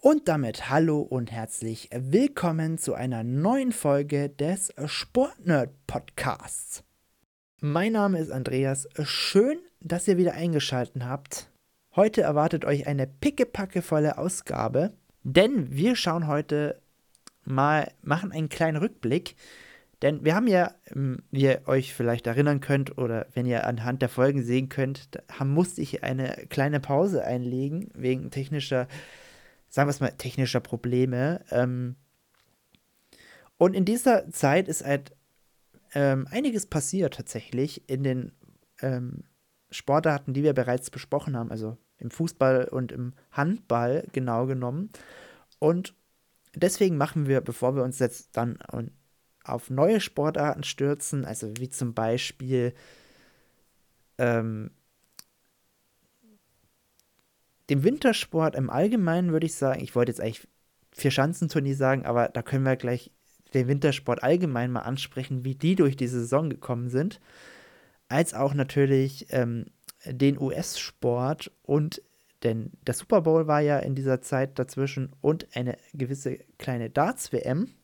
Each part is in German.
Und damit hallo und herzlich willkommen zu einer neuen Folge des Sportnerd Podcasts. Mein Name ist Andreas. Schön, dass ihr wieder eingeschaltet habt. Heute erwartet euch eine pickepackevolle Ausgabe, denn wir schauen heute mal, machen einen kleinen Rückblick. Denn wir haben ja, ähm, wie ihr euch vielleicht erinnern könnt oder wenn ihr anhand der Folgen sehen könnt, haben, musste ich eine kleine Pause einlegen wegen technischer sagen wir es mal, technischer Probleme. Ähm, und in dieser Zeit ist halt ähm, einiges passiert tatsächlich in den ähm, Sportarten, die wir bereits besprochen haben, also im Fußball und im Handball genau genommen. Und deswegen machen wir, bevor wir uns jetzt dann auf neue Sportarten stürzen, also wie zum Beispiel ähm, dem Wintersport im Allgemeinen würde ich sagen, ich wollte jetzt eigentlich vier Schanzenturnier sagen, aber da können wir gleich den Wintersport allgemein mal ansprechen, wie die durch die Saison gekommen sind, als auch natürlich ähm, den US-Sport und denn der Super Bowl war ja in dieser Zeit dazwischen und eine gewisse kleine Darts-WM.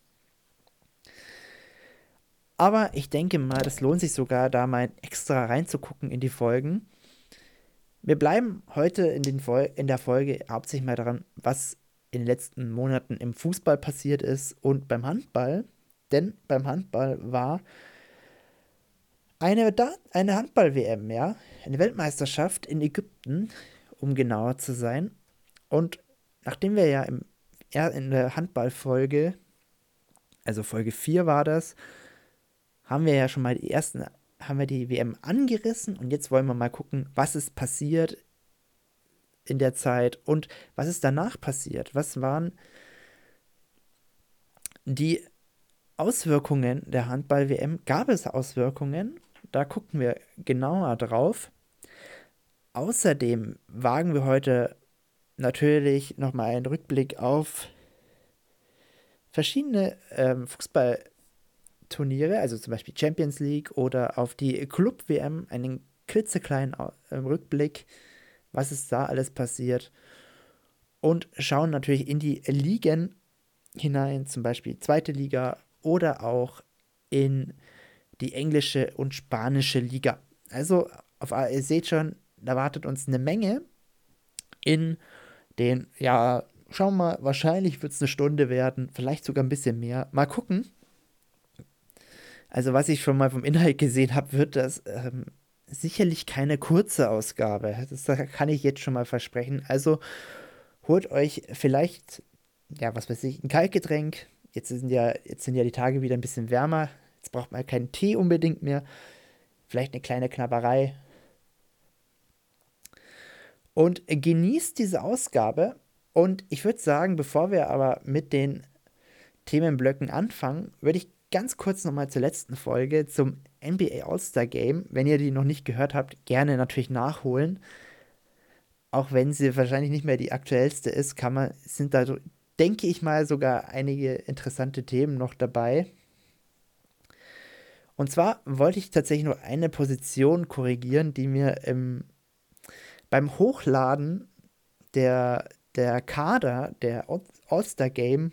Aber ich denke mal, das lohnt sich sogar, da mal extra reinzugucken in die Folgen. Wir bleiben heute in, den Vol in der Folge hauptsächlich mal daran, was in den letzten Monaten im Fußball passiert ist und beim Handball. Denn beim Handball war eine, eine Handball-WM, ja, eine Weltmeisterschaft in Ägypten, um genauer zu sein. Und nachdem wir ja im, in der Handballfolge, also Folge 4 war das, haben wir ja schon mal die ersten haben wir die WM angerissen und jetzt wollen wir mal gucken, was ist passiert in der Zeit und was ist danach passiert. Was waren die Auswirkungen der Handball-WM? Gab es Auswirkungen? Da gucken wir genauer drauf. Außerdem wagen wir heute natürlich nochmal einen Rückblick auf verschiedene ähm, Fußball- Turniere, also zum Beispiel Champions League oder auf die Club-WM, einen klitzekleinen äh, Rückblick, was ist da alles passiert. Und schauen natürlich in die Ligen hinein, zum Beispiel zweite Liga oder auch in die englische und spanische Liga. Also, auf, ihr seht schon, da wartet uns eine Menge in den, ja, schauen wir mal, wahrscheinlich wird es eine Stunde werden, vielleicht sogar ein bisschen mehr. Mal gucken. Also was ich schon mal vom Inhalt gesehen habe, wird das ähm, sicherlich keine kurze Ausgabe. Das kann ich jetzt schon mal versprechen. Also holt euch vielleicht, ja, was weiß ich, ein Kaltgetränk. Jetzt sind ja, jetzt sind ja die Tage wieder ein bisschen wärmer. Jetzt braucht man keinen Tee unbedingt mehr. Vielleicht eine kleine Knabberei. Und genießt diese Ausgabe. Und ich würde sagen, bevor wir aber mit den Themenblöcken anfangen, würde ich ganz kurz nochmal zur letzten Folge, zum NBA All-Star Game. Wenn ihr die noch nicht gehört habt, gerne natürlich nachholen. Auch wenn sie wahrscheinlich nicht mehr die aktuellste ist, kann man, sind da, denke ich mal, sogar einige interessante Themen noch dabei. Und zwar wollte ich tatsächlich nur eine Position korrigieren, die mir im, beim Hochladen der, der Kader der All-Star Game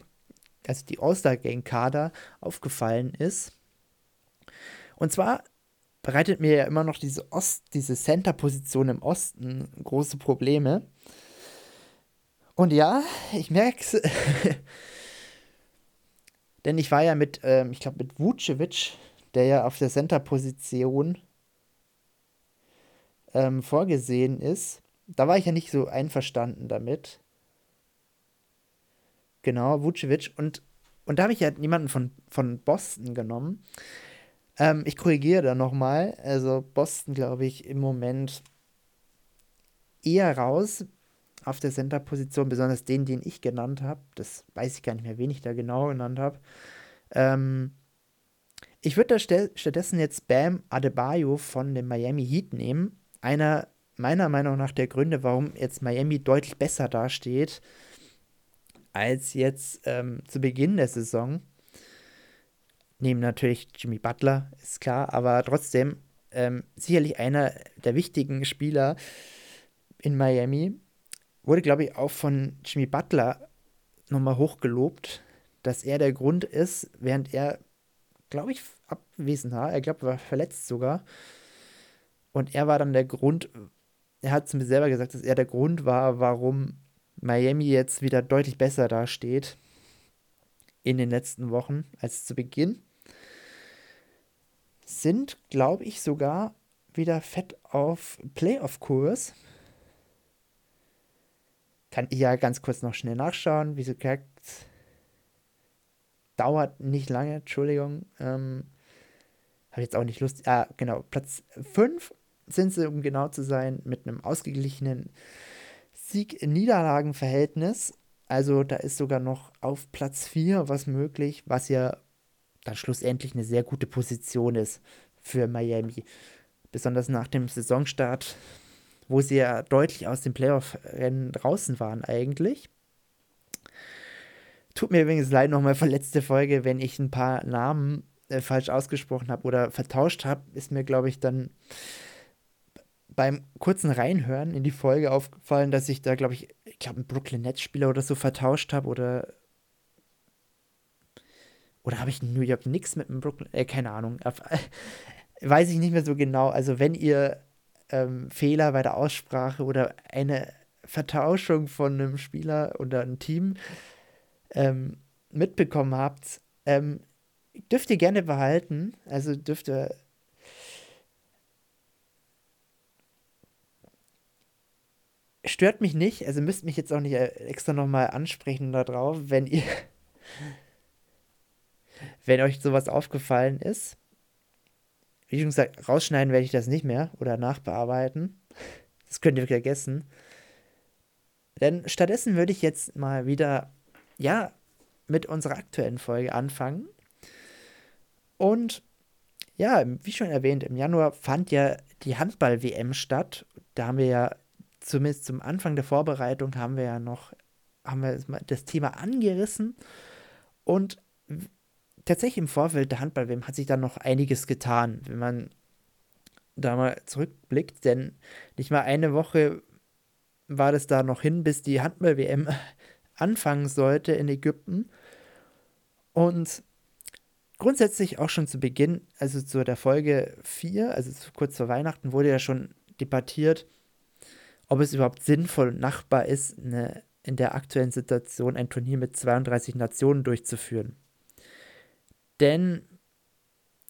also die All-Star-Game-Kader aufgefallen ist. Und zwar bereitet mir ja immer noch diese diese Center-Position im Osten große Probleme. Und ja, ich merke es. Denn ich war ja mit, ähm, ich glaube, mit Vucevic, der ja auf der Center-Position ähm, vorgesehen ist. Da war ich ja nicht so einverstanden damit. Genau, Vucevic. Und, und da habe ich ja jemanden von, von Boston genommen. Ähm, ich korrigiere da nochmal. Also Boston, glaube ich, im Moment eher raus auf der Center-Position, besonders den, den ich genannt habe. Das weiß ich gar nicht mehr, wen ich da genau genannt habe. Ähm, ich würde da stattdessen jetzt Bam Adebayo von dem Miami Heat nehmen. Einer meiner Meinung nach der Gründe, warum jetzt Miami deutlich besser dasteht als jetzt ähm, zu Beginn der Saison. Neben natürlich Jimmy Butler, ist klar, aber trotzdem ähm, sicherlich einer der wichtigen Spieler in Miami. Wurde, glaube ich, auch von Jimmy Butler nochmal hochgelobt, dass er der Grund ist, während er, glaube ich, abwesend war. Er glaube, war verletzt sogar. Und er war dann der Grund, er hat zu mir selber gesagt, dass er der Grund war, warum Miami jetzt wieder deutlich besser dasteht in den letzten Wochen als zu Beginn. Sind, glaube ich, sogar wieder fett auf Playoff-Kurs. Kann ich ja ganz kurz noch schnell nachschauen. Wie gesagt, dauert nicht lange, Entschuldigung. Ähm, Habe jetzt auch nicht Lust. Ah, genau, Platz 5 sind sie, um genau zu sein, mit einem ausgeglichenen Sieg-Niederlagen-Verhältnis. Also da ist sogar noch auf Platz 4 was möglich, was ja dann schlussendlich eine sehr gute Position ist für Miami. Besonders nach dem Saisonstart, wo sie ja deutlich aus dem Playoff-Rennen draußen waren eigentlich. Tut mir übrigens leid nochmal für letzte Folge, wenn ich ein paar Namen äh, falsch ausgesprochen habe oder vertauscht habe, ist mir, glaube ich, dann beim kurzen Reinhören in die Folge aufgefallen, dass ich da, glaube ich, ich glaube, einen Brooklyn Nets-Spieler oder so vertauscht habe oder. Oder habe ich New York Knicks mit einem Brooklyn. Äh, keine Ahnung. Weiß ich nicht mehr so genau. Also, wenn ihr ähm, Fehler bei der Aussprache oder eine Vertauschung von einem Spieler oder einem Team ähm, mitbekommen habt, ähm, dürft ihr gerne behalten. Also dürft ihr stört mich nicht, also müsst mich jetzt auch nicht äh, extra nochmal ansprechen darauf, wenn ihr, wenn euch sowas aufgefallen ist. Wie schon gesagt, rausschneiden werde ich das nicht mehr oder nachbearbeiten. Das könnt ihr vergessen. Denn stattdessen würde ich jetzt mal wieder, ja, mit unserer aktuellen Folge anfangen. Und ja, wie schon erwähnt, im Januar fand ja die Handball-WM statt. Da haben wir ja zumindest zum Anfang der Vorbereitung haben wir ja noch, haben wir das Thema angerissen und tatsächlich im Vorfeld der Handball-WM hat sich dann noch einiges getan, wenn man da mal zurückblickt, denn nicht mal eine Woche war das da noch hin, bis die Handball-WM anfangen sollte in Ägypten. Und grundsätzlich auch schon zu Beginn, also zu der Folge 4, also kurz vor Weihnachten, wurde ja schon debattiert, ob es überhaupt sinnvoll und machbar ist, eine, in der aktuellen Situation ein Turnier mit 32 Nationen durchzuführen. Denn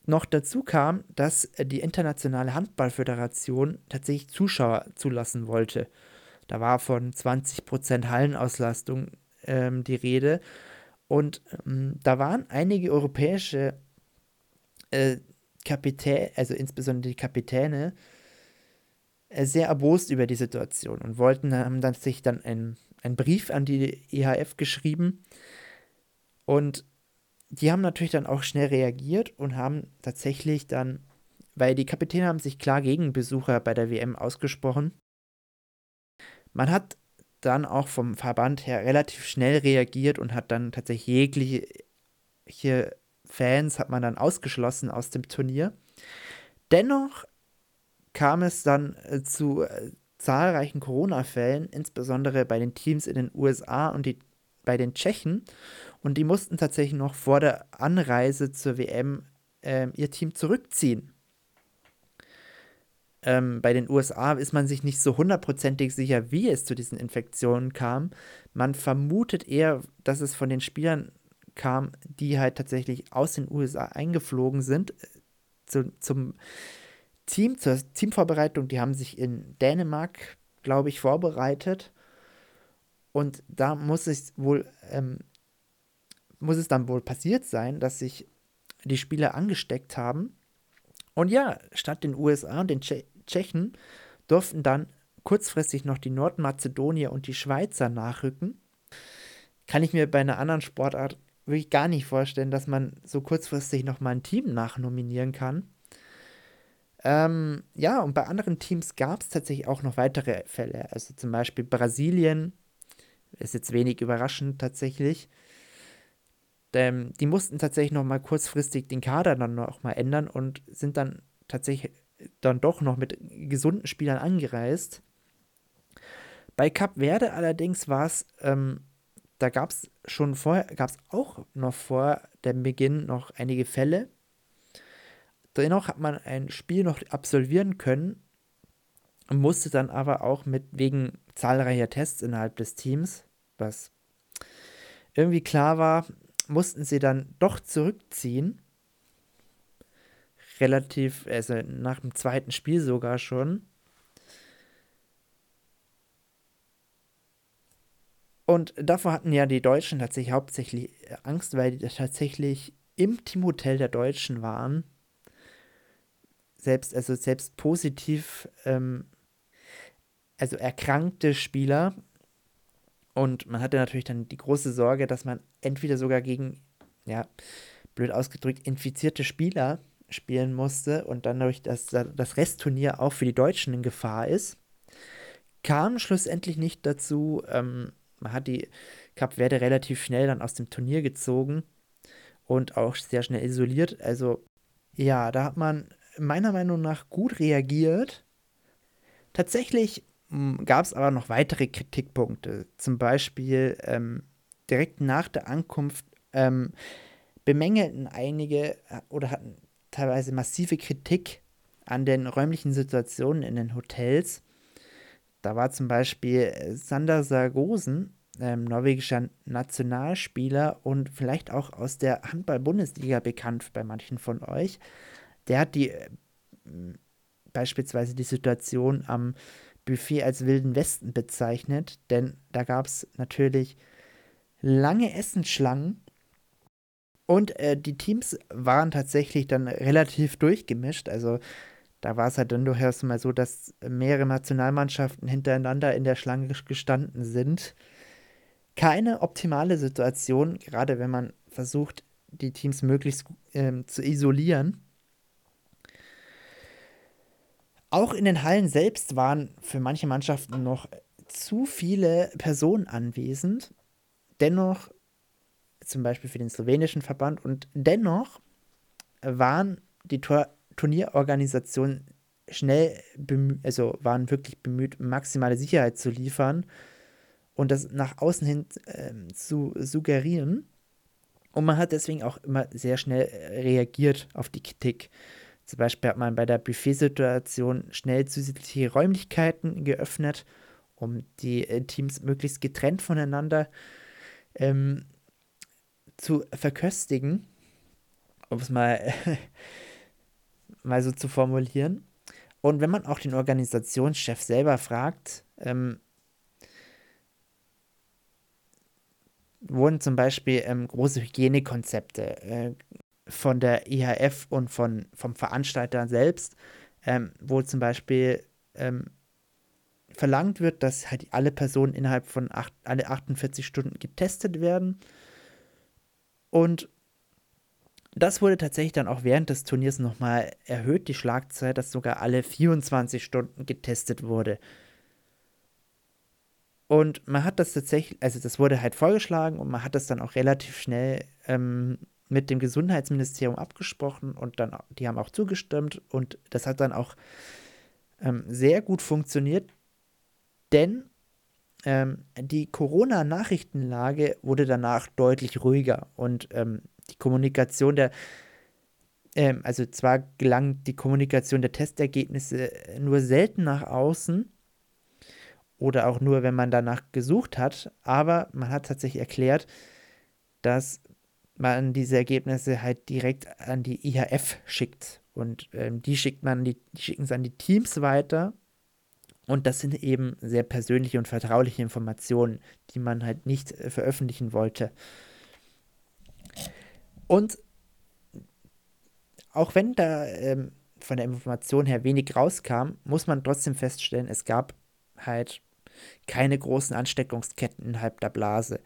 noch dazu kam, dass die Internationale Handballföderation tatsächlich Zuschauer zulassen wollte. Da war von 20% Hallenauslastung ähm, die Rede. Und ähm, da waren einige europäische äh, Kapitäne, also insbesondere die Kapitäne, sehr erbost über die Situation und wollten, haben dann sich dann einen, einen Brief an die EHF geschrieben und die haben natürlich dann auch schnell reagiert und haben tatsächlich dann, weil die Kapitäne haben sich klar gegen Besucher bei der WM ausgesprochen. Man hat dann auch vom Verband her relativ schnell reagiert und hat dann tatsächlich jegliche Fans hat man dann ausgeschlossen aus dem Turnier. Dennoch kam es dann äh, zu äh, zahlreichen Corona-Fällen, insbesondere bei den Teams in den USA und die, bei den Tschechen. Und die mussten tatsächlich noch vor der Anreise zur WM äh, ihr Team zurückziehen. Ähm, bei den USA ist man sich nicht so hundertprozentig sicher, wie es zu diesen Infektionen kam. Man vermutet eher, dass es von den Spielern kam, die halt tatsächlich aus den USA eingeflogen sind, äh, zu, zum Team, zur Teamvorbereitung, die haben sich in Dänemark, glaube ich, vorbereitet. Und da muss es wohl, ähm, muss es dann wohl passiert sein, dass sich die Spieler angesteckt haben. Und ja, statt den USA und den Tsche Tschechen durften dann kurzfristig noch die Nordmazedonier und die Schweizer nachrücken. Kann ich mir bei einer anderen Sportart wirklich gar nicht vorstellen, dass man so kurzfristig noch mal ein Team nachnominieren kann. Ähm, ja, und bei anderen Teams gab es tatsächlich auch noch weitere Fälle. Also zum Beispiel Brasilien, ist jetzt wenig überraschend tatsächlich. Ähm, die mussten tatsächlich noch mal kurzfristig den Kader dann noch mal ändern und sind dann tatsächlich dann doch noch mit gesunden Spielern angereist. Bei Cap Verde allerdings war es ähm, da gab es schon vorher, gab es auch noch vor dem Beginn noch einige Fälle. Dennoch hat man ein Spiel noch absolvieren können, musste dann aber auch mit wegen zahlreicher Tests innerhalb des Teams, was irgendwie klar war, mussten sie dann doch zurückziehen. Relativ, also nach dem zweiten Spiel sogar schon. Und davor hatten ja die Deutschen tatsächlich hauptsächlich Angst, weil die tatsächlich im Teamhotel der Deutschen waren. Selbst, also selbst positiv, ähm, also erkrankte Spieler. Und man hatte natürlich dann die große Sorge, dass man entweder sogar gegen, ja, blöd ausgedrückt, infizierte Spieler spielen musste und dann dadurch, dass das Restturnier auch für die Deutschen in Gefahr ist. Kam schlussendlich nicht dazu. Ähm, man hat die Cap Verde relativ schnell dann aus dem Turnier gezogen und auch sehr schnell isoliert. Also ja, da hat man meiner Meinung nach gut reagiert. Tatsächlich hm, gab es aber noch weitere Kritikpunkte. Zum Beispiel ähm, direkt nach der Ankunft ähm, bemängelten einige äh, oder hatten teilweise massive Kritik an den räumlichen Situationen in den Hotels. Da war zum Beispiel äh, Sander Sargosen, ähm, norwegischer Nationalspieler und vielleicht auch aus der Handball-Bundesliga bekannt bei manchen von euch. Der hat die äh, beispielsweise die Situation am Buffet als Wilden Westen bezeichnet, denn da gab es natürlich lange Essensschlangen und äh, die Teams waren tatsächlich dann relativ durchgemischt. Also da war es halt dann durchaus mal so, dass mehrere Nationalmannschaften hintereinander in der Schlange gestanden sind. Keine optimale Situation, gerade wenn man versucht, die Teams möglichst ähm, zu isolieren. Auch in den Hallen selbst waren für manche Mannschaften noch zu viele Personen anwesend. Dennoch, zum Beispiel für den slowenischen Verband, und dennoch waren die Tor Turnierorganisationen schnell bemüht, also waren wirklich bemüht, maximale Sicherheit zu liefern und das nach außen hin äh, zu suggerieren. Und man hat deswegen auch immer sehr schnell äh, reagiert auf die Kritik. Zum Beispiel hat man bei der Buffet-Situation schnell zusätzliche Räumlichkeiten geöffnet, um die äh, Teams möglichst getrennt voneinander ähm, zu verköstigen, um es mal, mal so zu formulieren. Und wenn man auch den Organisationschef selber fragt, ähm, wurden zum Beispiel ähm, große Hygienekonzepte äh, von der IHF und von, vom Veranstalter selbst, ähm, wo zum Beispiel ähm, verlangt wird, dass halt alle Personen innerhalb von acht, alle 48 Stunden getestet werden. Und das wurde tatsächlich dann auch während des Turniers nochmal erhöht, die Schlagzeit, dass sogar alle 24 Stunden getestet wurde. Und man hat das tatsächlich, also das wurde halt vorgeschlagen und man hat das dann auch relativ schnell ähm, mit dem Gesundheitsministerium abgesprochen und dann, die haben auch zugestimmt und das hat dann auch ähm, sehr gut funktioniert, denn ähm, die Corona-Nachrichtenlage wurde danach deutlich ruhiger und ähm, die Kommunikation der, ähm, also zwar gelang die Kommunikation der Testergebnisse nur selten nach außen, oder auch nur, wenn man danach gesucht hat. Aber man hat tatsächlich erklärt, dass man diese Ergebnisse halt direkt an die IHF schickt. Und ähm, die schickt man, die, die schicken es an die Teams weiter. Und das sind eben sehr persönliche und vertrauliche Informationen, die man halt nicht äh, veröffentlichen wollte. Und auch wenn da ähm, von der Information her wenig rauskam, muss man trotzdem feststellen, es gab halt keine großen Ansteckungsketten innerhalb der Blase.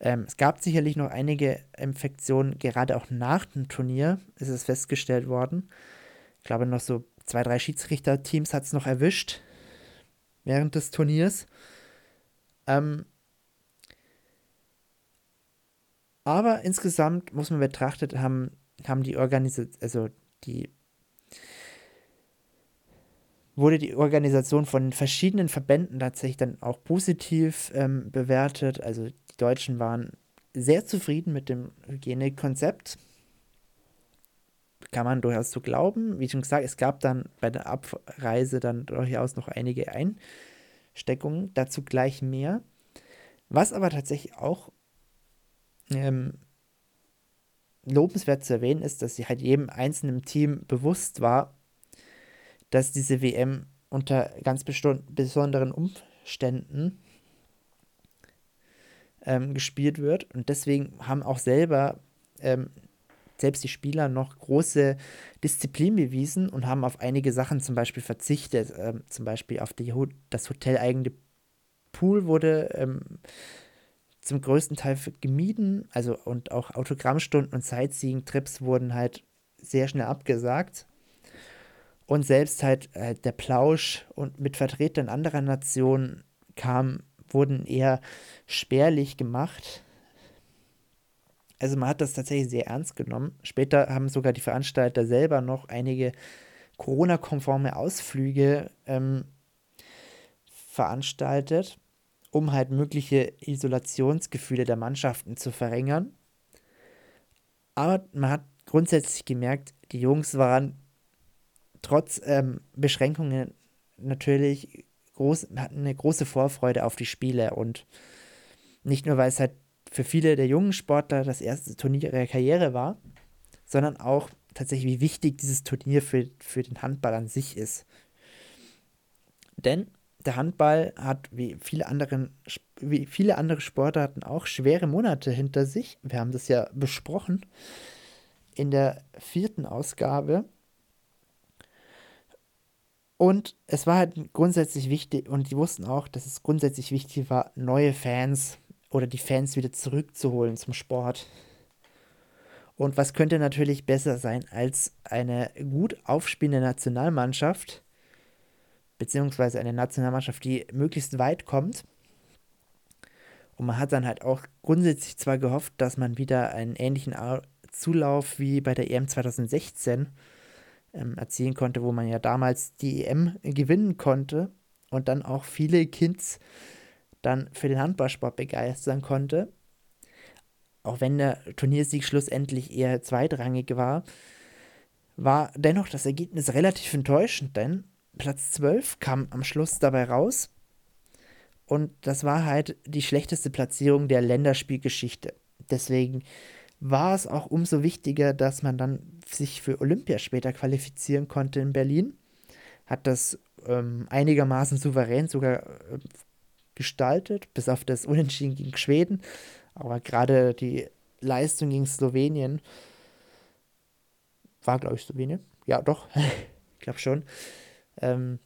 Ähm, es gab sicherlich noch einige Infektionen, gerade auch nach dem Turnier ist es festgestellt worden. Ich glaube, noch so zwei, drei Schiedsrichterteams hat es noch erwischt während des Turniers. Ähm, aber insgesamt muss man betrachtet haben, haben die Organisation, also die wurde die Organisation von verschiedenen Verbänden tatsächlich dann auch positiv ähm, bewertet. Also Deutschen waren sehr zufrieden mit dem Hygienekonzept. Kann man durchaus so glauben. Wie schon gesagt, es gab dann bei der Abreise dann durchaus noch einige Einsteckungen. Dazu gleich mehr. Was aber tatsächlich auch ähm, lobenswert zu erwähnen ist, dass sie halt jedem einzelnen Team bewusst war, dass diese WM unter ganz besonderen Umständen ähm, gespielt wird. Und deswegen haben auch selber ähm, selbst die Spieler noch große Disziplin bewiesen und haben auf einige Sachen zum Beispiel verzichtet. Ähm, zum Beispiel auf die, das hoteleigene Pool wurde ähm, zum größten Teil gemieden. Also und auch Autogrammstunden und Sightseeing-Trips wurden halt sehr schnell abgesagt. Und selbst halt äh, der Plausch und mit Vertretern anderer Nationen kam, wurden eher spärlich gemacht. Also man hat das tatsächlich sehr ernst genommen. Später haben sogar die Veranstalter selber noch einige Corona-konforme Ausflüge ähm, veranstaltet, um halt mögliche Isolationsgefühle der Mannschaften zu verringern. Aber man hat grundsätzlich gemerkt, die Jungs waren trotz ähm, Beschränkungen natürlich groß, hatten eine große Vorfreude auf die Spiele und nicht nur, weil es halt für viele der jungen Sportler das erste Turnier ihrer Karriere war, sondern auch tatsächlich, wie wichtig dieses Turnier für, für den Handball an sich ist. Denn der Handball hat wie viele, anderen, wie viele andere Sportarten auch schwere Monate hinter sich. Wir haben das ja besprochen in der vierten Ausgabe. Und es war halt grundsätzlich wichtig, und die wussten auch, dass es grundsätzlich wichtig war, neue Fans oder die Fans wieder zurückzuholen zum Sport. Und was könnte natürlich besser sein als eine gut aufspielende Nationalmannschaft, beziehungsweise eine Nationalmannschaft, die möglichst weit kommt. Und man hat dann halt auch grundsätzlich zwar gehofft, dass man wieder einen ähnlichen Zulauf wie bei der EM 2016 ähm, erzielen konnte, wo man ja damals die EM gewinnen konnte und dann auch viele Kids dann für den Handballsport begeistern konnte. Auch wenn der Turniersieg schlussendlich eher zweitrangig war, war dennoch das Ergebnis relativ enttäuschend, denn Platz 12 kam am Schluss dabei raus. Und das war halt die schlechteste Platzierung der Länderspielgeschichte. Deswegen war es auch umso wichtiger, dass man dann sich für Olympia später qualifizieren konnte in Berlin. Hat das ähm, einigermaßen souverän sogar äh, gestaltet, bis auf das Unentschieden gegen Schweden. Aber gerade die Leistung gegen Slowenien war, glaube ich, Slowenien. Ja, doch. ich glaube schon. Ähm,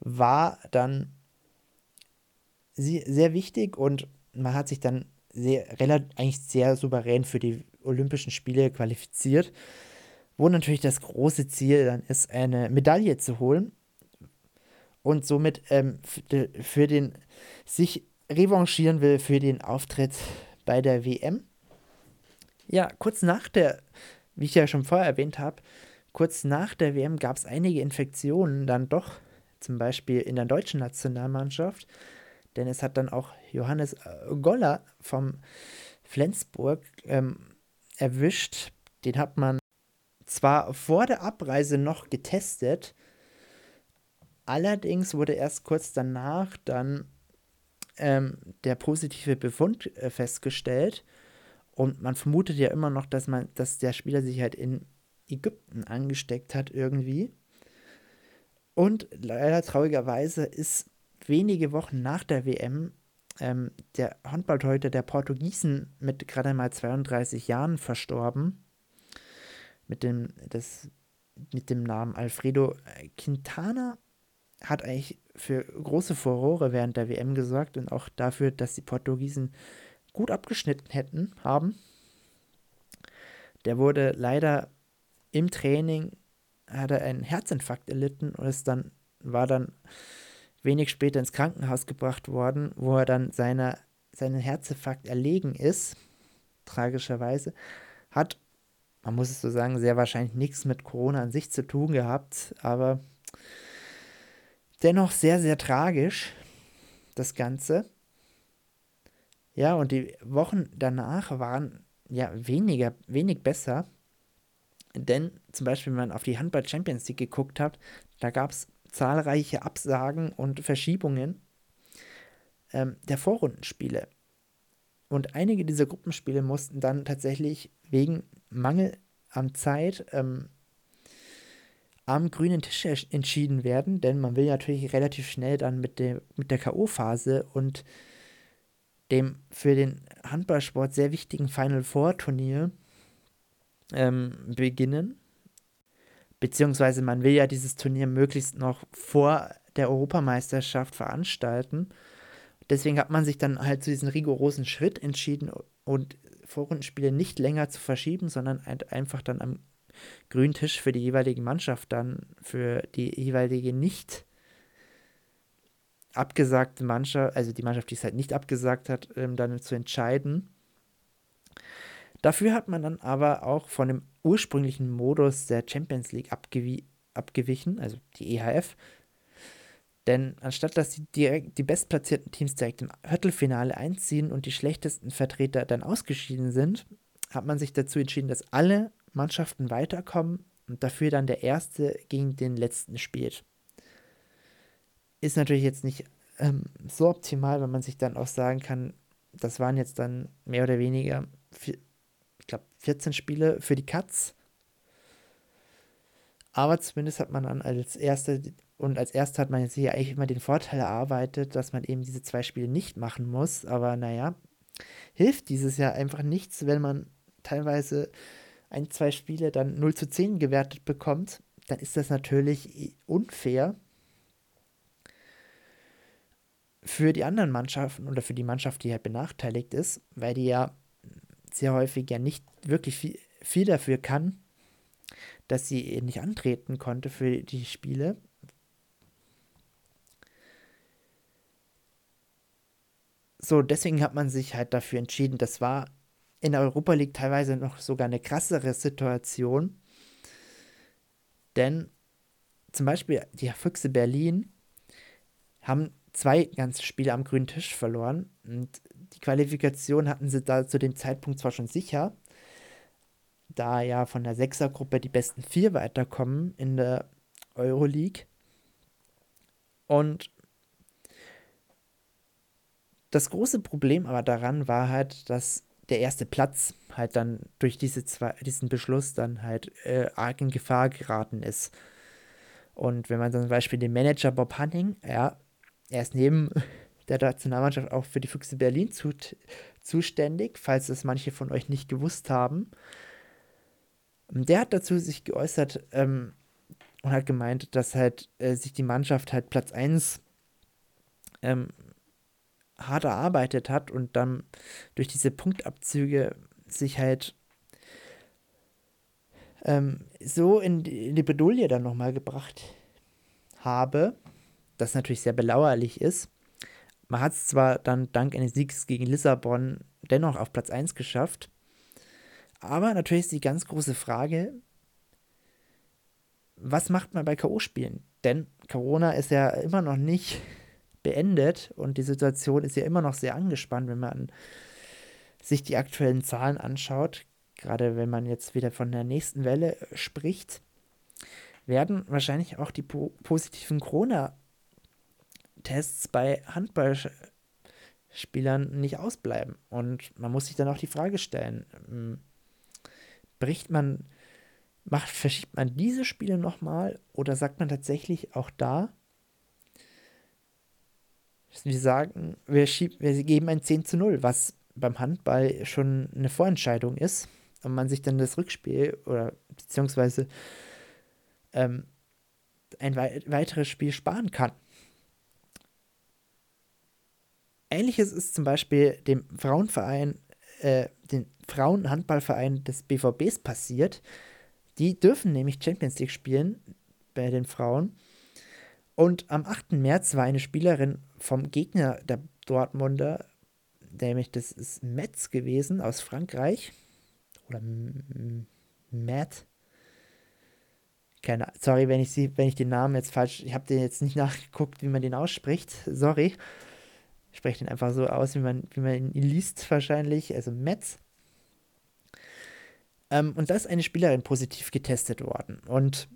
war dann sehr wichtig und man hat sich dann sehr, eigentlich sehr souverän für die Olympischen Spiele qualifiziert, wo natürlich das große Ziel dann ist, eine Medaille zu holen. Und somit ähm, für den sich revanchieren will für den Auftritt bei der WM. Ja, kurz nach der, wie ich ja schon vorher erwähnt habe, kurz nach der WM gab es einige Infektionen dann doch, zum Beispiel in der deutschen Nationalmannschaft, denn es hat dann auch Johannes äh, Goller vom Flensburg ähm, erwischt. Den hat man zwar vor der Abreise noch getestet, allerdings wurde erst kurz danach dann ähm, der positive Befund äh, festgestellt. Und man vermutet ja immer noch, dass man, dass der Spieler sich halt in Ägypten angesteckt hat irgendwie. Und leider traurigerweise ist wenige Wochen nach der WM ähm, der Handballtorhüter der Portugiesen mit gerade mal 32 Jahren verstorben. Mit dem, das, mit dem Namen Alfredo Quintana hat eigentlich für große Furore während der WM gesorgt und auch dafür, dass die Portugiesen gut abgeschnitten hätten, haben. Der wurde leider im Training, hat er einen Herzinfarkt erlitten und ist dann, war dann wenig später ins Krankenhaus gebracht worden, wo er dann seiner, seinen Herzinfarkt erlegen ist, tragischerweise, hat, man muss es so sagen, sehr wahrscheinlich nichts mit Corona an sich zu tun gehabt, aber dennoch sehr, sehr tragisch, das Ganze. Ja, und die Wochen danach waren ja weniger, wenig besser. Denn zum Beispiel, wenn man auf die Handball Champions League geguckt hat, da gab es zahlreiche Absagen und Verschiebungen ähm, der Vorrundenspiele. Und einige dieser Gruppenspiele mussten dann tatsächlich wegen Mangel an Zeit ähm, am grünen Tisch entschieden werden, denn man will natürlich relativ schnell dann mit, dem, mit der K.O.-Phase und dem für den Handballsport sehr wichtigen Final Four Turnier ähm, beginnen. Beziehungsweise man will ja dieses Turnier möglichst noch vor der Europameisterschaft veranstalten. Deswegen hat man sich dann halt zu diesem rigorosen Schritt entschieden und Vorrundenspiele nicht länger zu verschieben, sondern einfach dann am grünen Tisch für die jeweilige Mannschaft dann für die jeweilige nicht abgesagte Mannschaft, also die Mannschaft, die es halt nicht abgesagt hat, ähm, dann zu entscheiden. Dafür hat man dann aber auch von dem ursprünglichen Modus der Champions League abgewi abgewichen, also die EHF. Denn anstatt dass die, direkt, die bestplatzierten Teams direkt im Viertelfinale einziehen und die schlechtesten Vertreter dann ausgeschieden sind, hat man sich dazu entschieden, dass alle Mannschaften weiterkommen und dafür dann der Erste gegen den Letzten spielt. Ist natürlich jetzt nicht ähm, so optimal, wenn man sich dann auch sagen kann, das waren jetzt dann mehr oder weniger, 14 Spiele für die Cuts. Aber zumindest hat man dann als Erste und als Erster hat man jetzt hier eigentlich immer den Vorteil erarbeitet, dass man eben diese zwei Spiele nicht machen muss. Aber naja, hilft dieses Jahr einfach nichts, wenn man teilweise ein, zwei Spiele dann 0 zu 10 gewertet bekommt. Dann ist das natürlich unfair für die anderen Mannschaften oder für die Mannschaft, die halt benachteiligt ist, weil die ja sehr häufig ja nicht wirklich viel, viel dafür kann, dass sie nicht antreten konnte für die Spiele. So, deswegen hat man sich halt dafür entschieden. Das war in der Europa League teilweise noch sogar eine krassere Situation. Denn zum Beispiel die Füchse Berlin haben zwei ganze Spiele am grünen Tisch verloren. Und die Qualifikation hatten sie da zu dem Zeitpunkt zwar schon sicher, da ja von der Sechsergruppe die besten vier weiterkommen in der Euroleague. Und das große Problem aber daran war halt, dass der erste Platz halt dann durch diese zwei, diesen Beschluss dann halt äh, arg in Gefahr geraten ist. Und wenn man zum Beispiel den Manager Bob Hunting, ja, er ist neben der Nationalmannschaft auch für die Füchse Berlin zu, zuständig, falls das manche von euch nicht gewusst haben. Der hat dazu sich geäußert ähm, und hat gemeint, dass halt äh, sich die Mannschaft halt Platz 1 ähm, hart erarbeitet hat und dann durch diese Punktabzüge sich halt ähm, so in die, in die Bedulie dann nochmal gebracht habe, das natürlich sehr belauerlich ist. Man hat es zwar dann dank eines Siegs gegen Lissabon dennoch auf Platz 1 geschafft, aber natürlich ist die ganz große Frage, was macht man bei K.O.-Spielen? Denn Corona ist ja immer noch nicht beendet und die Situation ist ja immer noch sehr angespannt, wenn man sich die aktuellen Zahlen anschaut. Gerade wenn man jetzt wieder von der nächsten Welle spricht, werden wahrscheinlich auch die po positiven Corona Tests bei Handballspielern nicht ausbleiben. Und man muss sich dann auch die Frage stellen, ähm, bricht man, macht, verschiebt man diese Spiele nochmal oder sagt man tatsächlich auch da, wir sagen, wir, schieb, wir geben ein 10 zu 0, was beim Handball schon eine Vorentscheidung ist und man sich dann das Rückspiel oder beziehungsweise ähm, ein wei weiteres Spiel sparen kann. Ähnliches ist zum Beispiel dem Frauenverein, äh, den Frauenhandballverein des BVBs passiert. Die dürfen nämlich Champions League spielen bei den Frauen. Und am 8. März war eine Spielerin vom Gegner der Dortmunder, nämlich das ist Metz gewesen aus Frankreich. Oder Matt. Keine, sorry, wenn ich, sie, wenn ich den Namen jetzt falsch. Ich habe den jetzt nicht nachgeguckt, wie man den ausspricht. Sorry. Ich spreche den einfach so aus, wie man, wie man ihn liest wahrscheinlich, also Metz. Ähm, und da ist eine Spielerin positiv getestet worden. Und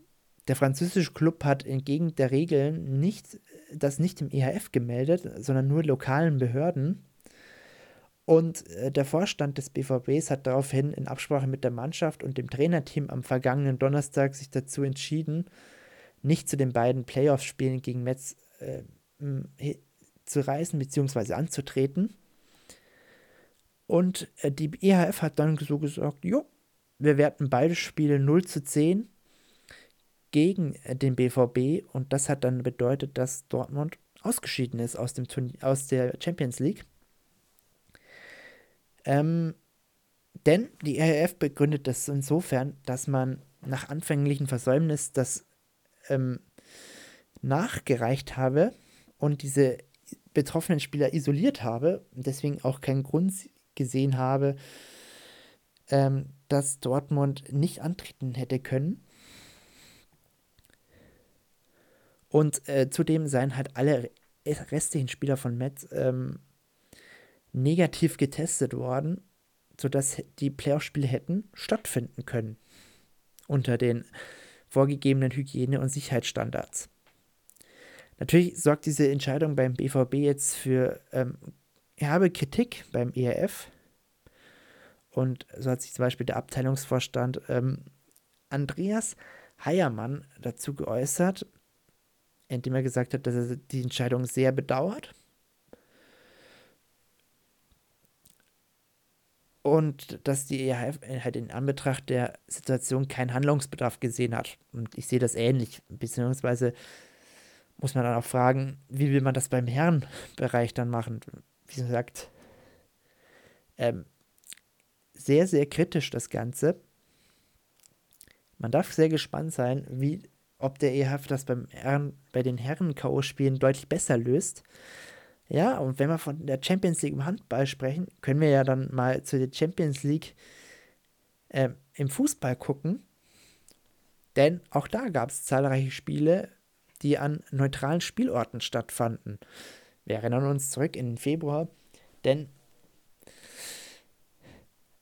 der französische Club hat entgegen der Regeln nicht, das nicht im EHF gemeldet, sondern nur lokalen Behörden. Und äh, der Vorstand des BVBs hat daraufhin in Absprache mit der Mannschaft und dem Trainerteam am vergangenen Donnerstag sich dazu entschieden, nicht zu den beiden Playoff-Spielen gegen Metz äh, zu reisen bzw. anzutreten. Und äh, die EHF hat dann so gesagt, jo, wir werten beide Spiele 0 zu 10 gegen äh, den BVB und das hat dann bedeutet, dass Dortmund ausgeschieden ist aus, dem Turnier, aus der Champions League. Ähm, denn die RAF begründet das insofern, dass man nach anfänglichen Versäumnis das ähm, nachgereicht habe und diese betroffenen Spieler isoliert habe und deswegen auch keinen Grund gesehen habe, ähm, dass Dortmund nicht antreten hätte können. Und äh, zudem seien halt alle restlichen Spieler von Metz ähm, negativ getestet worden, sodass die Playoff-Spiele hätten stattfinden können. Unter den vorgegebenen Hygiene- und Sicherheitsstandards. Natürlich sorgt diese Entscheidung beim BVB jetzt für ähm, herbe Kritik beim ERF. Und so hat sich zum Beispiel der Abteilungsvorstand ähm, Andreas Heiermann dazu geäußert, indem er gesagt hat, dass er die Entscheidung sehr bedauert. Und dass die EHF halt in Anbetracht der Situation keinen Handlungsbedarf gesehen hat. Und ich sehe das ähnlich, beziehungsweise muss man dann auch fragen, wie will man das beim Herrenbereich dann machen? Wie gesagt, ähm, sehr, sehr kritisch das Ganze. Man darf sehr gespannt sein, wie ob der EHF das beim Herren, bei den Herren-K.O.-Spielen deutlich besser löst. Ja, und wenn wir von der Champions League im Handball sprechen, können wir ja dann mal zu der Champions League äh, im Fußball gucken. Denn auch da gab es zahlreiche Spiele, die an neutralen Spielorten stattfanden. Wir erinnern uns zurück in den Februar, denn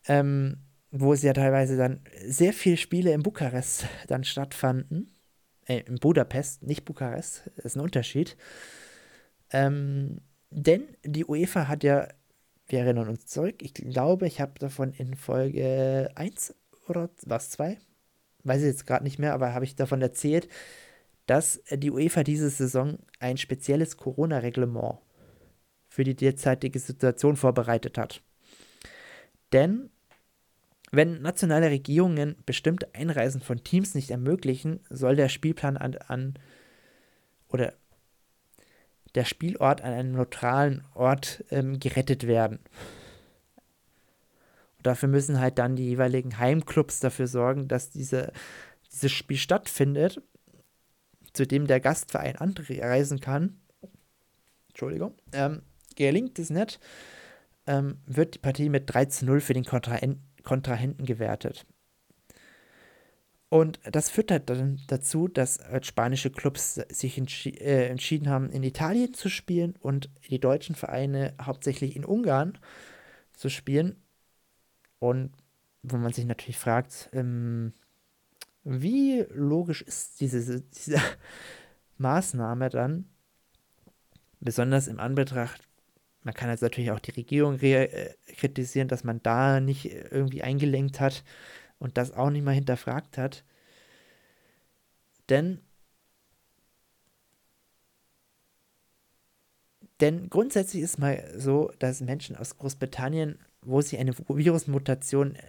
ähm, wo es ja teilweise dann sehr viele Spiele in Bukarest dann stattfanden äh, in Budapest, nicht Bukarest, ist ein Unterschied. Ähm, denn die UEFA hat ja, wir erinnern uns zurück, ich glaube, ich habe davon in Folge 1 oder was, 2? Weiß ich jetzt gerade nicht mehr, aber habe ich davon erzählt, dass die UEFA diese Saison ein spezielles Corona-Reglement für die derzeitige Situation vorbereitet hat. Denn wenn nationale Regierungen bestimmte Einreisen von Teams nicht ermöglichen, soll der Spielplan an, an oder der Spielort an einem neutralen Ort ähm, gerettet werden. Und dafür müssen halt dann die jeweiligen Heimclubs dafür sorgen, dass diese, dieses Spiel stattfindet, zu dem der Gastverein anreisen kann. Entschuldigung. Ähm, gelingt es nicht, ähm, wird die Partie mit 3 zu 0 für den Kontrahenten Kontrahenten gewertet. Und das führt halt dann dazu, dass halt spanische Clubs sich entschi äh, entschieden haben, in Italien zu spielen und die deutschen Vereine hauptsächlich in Ungarn zu spielen. Und wo man sich natürlich fragt, ähm, wie logisch ist diese, diese Maßnahme dann, besonders im Anbetracht man kann jetzt natürlich auch die Regierung äh, kritisieren, dass man da nicht irgendwie eingelenkt hat und das auch nicht mal hinterfragt hat. Denn, denn grundsätzlich ist mal so, dass Menschen aus Großbritannien, wo sich eine Virusmutation, äh,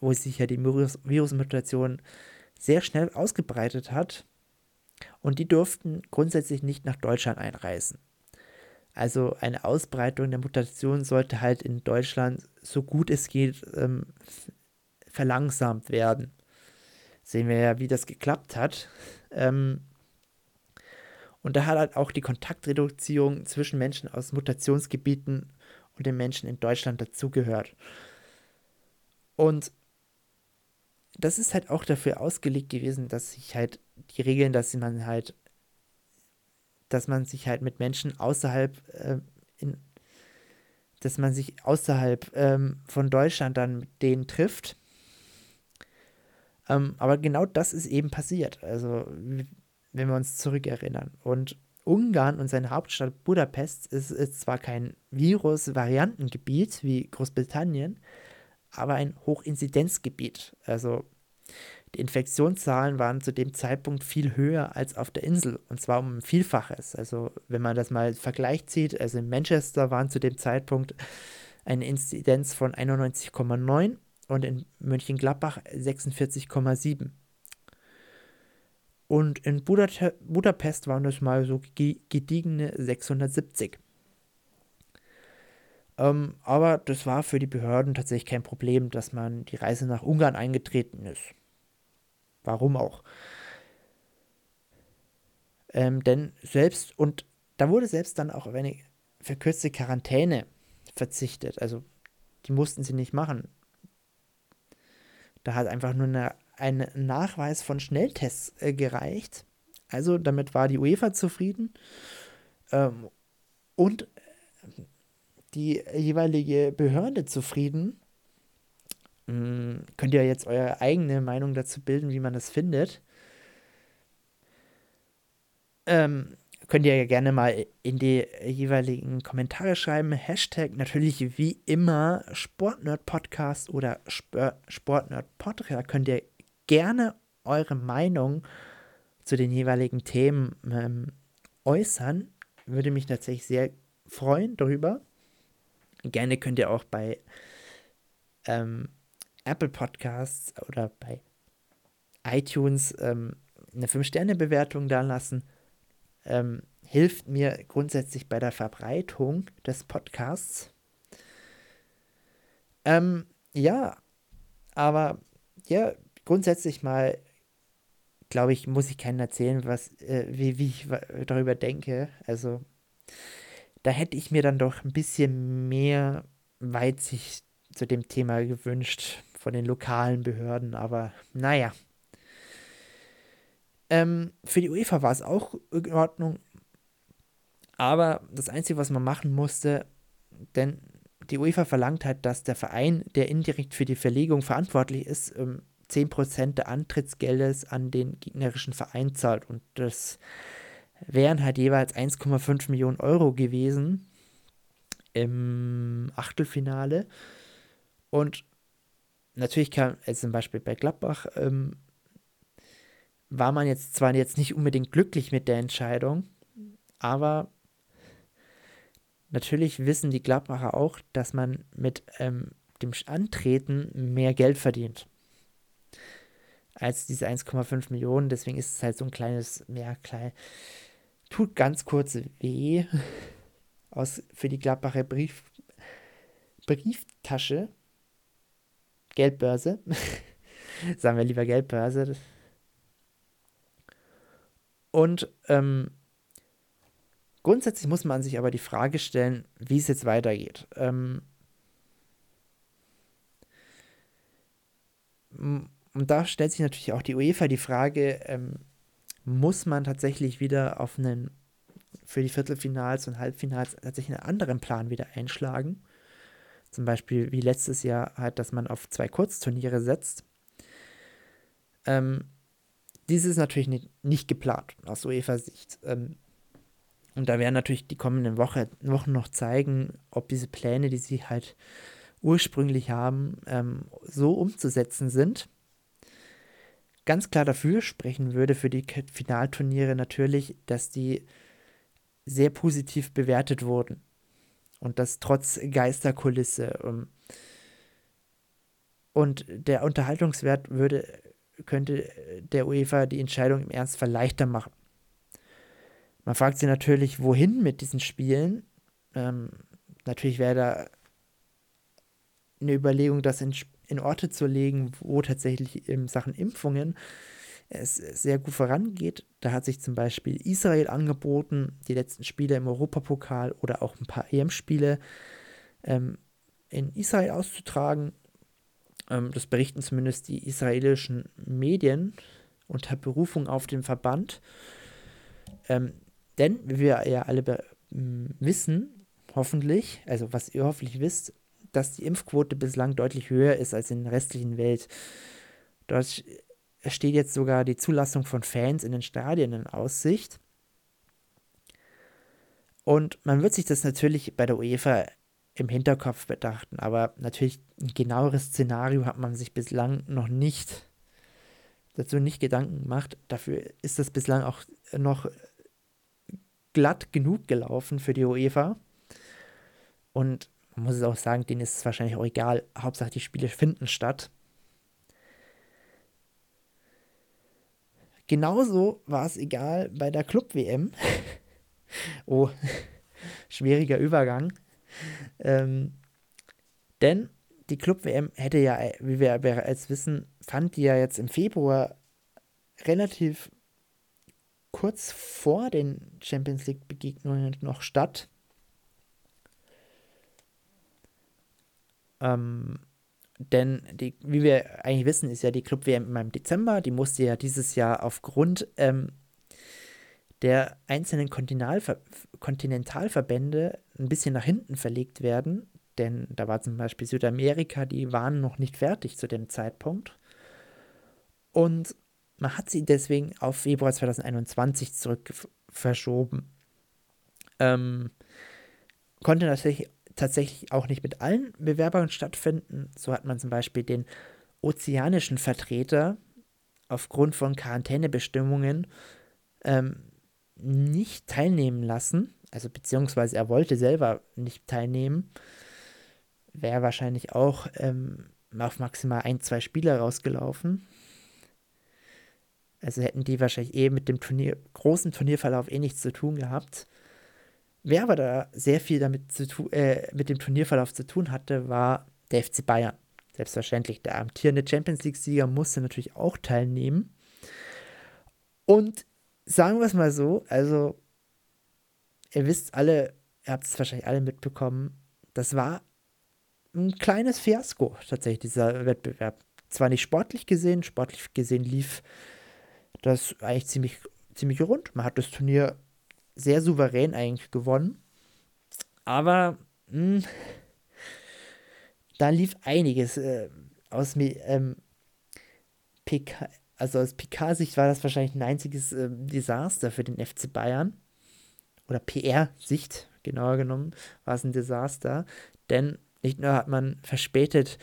wo sich ja die Virus Virusmutation sehr schnell ausgebreitet hat, und die durften grundsätzlich nicht nach Deutschland einreisen. Also eine Ausbreitung der Mutation sollte halt in Deutschland so gut es geht ähm, verlangsamt werden. Sehen wir ja, wie das geklappt hat. Ähm, und da hat halt auch die Kontaktreduzierung zwischen Menschen aus Mutationsgebieten und den Menschen in Deutschland dazugehört. Und das ist halt auch dafür ausgelegt gewesen, dass sich halt die Regeln, dass man halt dass man sich halt mit Menschen außerhalb äh, in, dass man sich außerhalb ähm, von Deutschland dann mit denen trifft. Ähm, aber genau das ist eben passiert. Also, wenn wir uns zurückerinnern. Und Ungarn und seine Hauptstadt Budapest ist, ist zwar kein Virus-Variantengebiet wie Großbritannien, aber ein Hochinzidenzgebiet. Also die Infektionszahlen waren zu dem Zeitpunkt viel höher als auf der Insel und zwar um ein Vielfaches. Also wenn man das mal Vergleich zieht, also in Manchester waren zu dem Zeitpunkt eine Inzidenz von 91,9 und in Mönchengladbach 46,7. Und in Budapest waren das mal so gediegene 670. Ähm, aber das war für die Behörden tatsächlich kein Problem, dass man die Reise nach Ungarn eingetreten ist. Warum auch? Ähm, denn selbst, und da wurde selbst dann auch auf eine verkürzte Quarantäne verzichtet. Also die mussten sie nicht machen. Da hat einfach nur eine ein Nachweis von Schnelltests äh, gereicht. Also damit war die UEFA zufrieden. Ähm, und die jeweilige Behörde zufrieden. Ähm, könnt ihr jetzt eure eigene Meinung dazu bilden, wie man das findet. Ähm, könnt ihr ja gerne mal in die jeweiligen Kommentare schreiben. Hashtag natürlich wie immer Sportnerd Podcast oder Sportnerd Podcast. Könnt ihr gerne eure Meinung zu den jeweiligen Themen ähm, äußern. Würde mich tatsächlich sehr freuen darüber. Gerne könnt ihr auch bei ähm, Apple Podcasts oder bei iTunes ähm, eine 5-Sterne-Bewertung da lassen. Ähm, hilft mir grundsätzlich bei der Verbreitung des Podcasts. Ähm, ja, aber ja, grundsätzlich mal, glaube ich, muss ich keinen erzählen, was, äh, wie, wie ich darüber denke. Also, da hätte ich mir dann doch ein bisschen mehr Weitsicht zu dem Thema gewünscht von den lokalen Behörden, aber naja. Ähm, für die UEFA war es auch in Ordnung, aber das Einzige, was man machen musste, denn die UEFA verlangt halt, dass der Verein, der indirekt für die Verlegung verantwortlich ist, ähm, 10% der Antrittsgeldes an den gegnerischen Verein zahlt. Und das wären halt jeweils 1,5 Millionen Euro gewesen im Achtelfinale. Und natürlich kam, also zum Beispiel bei Gladbach, ähm, war man jetzt zwar jetzt nicht unbedingt glücklich mit der Entscheidung, aber natürlich wissen die Gladbacher auch, dass man mit ähm, dem Antreten mehr Geld verdient als diese 1,5 Millionen. Deswegen ist es halt so ein kleines, ja, klein. Tut ganz kurz weh. Aus, für die Gladbacher Brief, Brieftasche. Geldbörse. Sagen wir lieber Geldbörse. Und ähm, grundsätzlich muss man sich aber die Frage stellen, wie es jetzt weitergeht. Ähm, und da stellt sich natürlich auch die UEFA die Frage, ähm, muss man tatsächlich wieder auf einen, für die Viertelfinals und Halbfinals tatsächlich einen anderen Plan wieder einschlagen? Zum Beispiel wie letztes Jahr halt, dass man auf zwei Kurzturniere setzt. Ähm, dies ist natürlich nicht, nicht geplant aus UEFA-Sicht. Ähm, und da werden natürlich die kommenden Woche, Wochen noch zeigen, ob diese Pläne, die sie halt ursprünglich haben, ähm, so umzusetzen sind ganz klar dafür sprechen würde für die Finalturniere natürlich, dass die sehr positiv bewertet wurden. Und das trotz Geisterkulisse. Ähm, und der Unterhaltungswert würde, könnte der UEFA die Entscheidung im Ernstfall leichter machen. Man fragt sich natürlich, wohin mit diesen Spielen. Ähm, natürlich wäre da eine Überlegung, das in in Orte zu legen, wo tatsächlich in Sachen Impfungen es sehr gut vorangeht. Da hat sich zum Beispiel Israel angeboten, die letzten Spiele im Europapokal oder auch ein paar EM-Spiele ähm, in Israel auszutragen. Ähm, das berichten zumindest die israelischen Medien unter Berufung auf den Verband. Ähm, denn, wie wir ja alle wissen, hoffentlich, also was ihr hoffentlich wisst, dass die Impfquote bislang deutlich höher ist als in der restlichen Welt. Dort steht jetzt sogar die Zulassung von Fans in den Stadien in Aussicht. Und man wird sich das natürlich bei der UEFA im Hinterkopf betrachten, aber natürlich ein genaueres Szenario hat man sich bislang noch nicht dazu nicht Gedanken gemacht. Dafür ist das bislang auch noch glatt genug gelaufen für die UEFA. Und man muss es auch sagen, denen ist es wahrscheinlich auch egal. Hauptsache die Spiele finden statt. Genauso war es egal bei der Club-WM. oh, schwieriger Übergang. Ähm, denn die Club-WM hätte ja, wie wir bereits wissen, fand die ja jetzt im Februar relativ kurz vor den Champions League-Begegnungen noch statt. Ähm, denn die, wie wir eigentlich wissen, ist ja die Club-WM immer im Dezember. Die musste ja dieses Jahr aufgrund ähm, der einzelnen Kontinentalverbände ein bisschen nach hinten verlegt werden. Denn da war zum Beispiel Südamerika, die waren noch nicht fertig zu dem Zeitpunkt. Und man hat sie deswegen auf Februar 2021 zurück verschoben. Ähm, konnte natürlich tatsächlich auch nicht mit allen Bewerbern stattfinden. So hat man zum Beispiel den ozeanischen Vertreter aufgrund von Quarantänebestimmungen ähm, nicht teilnehmen lassen. Also beziehungsweise er wollte selber nicht teilnehmen. Wäre wahrscheinlich auch ähm, auf maximal ein, zwei Spieler rausgelaufen. Also hätten die wahrscheinlich eh mit dem Turnier, großen Turnierverlauf eh nichts zu tun gehabt. Wer aber da sehr viel damit zu tun, äh, mit dem Turnierverlauf zu tun hatte, war der FC Bayern. Selbstverständlich, der amtierende Champions League-Sieger musste natürlich auch teilnehmen. Und sagen wir es mal so, also ihr wisst alle, ihr habt es wahrscheinlich alle mitbekommen, das war ein kleines Fiasko tatsächlich, dieser Wettbewerb. Zwar nicht sportlich gesehen, sportlich gesehen lief das eigentlich ziemlich, ziemlich rund. Man hat das Turnier sehr souverän eigentlich gewonnen. Aber mh, hm, da lief einiges äh, aus ähm, PK, also aus PK-Sicht war das wahrscheinlich ein einziges äh, Desaster für den FC Bayern. Oder PR-Sicht, genauer genommen, war es ein Desaster. Denn nicht nur hat man verspätet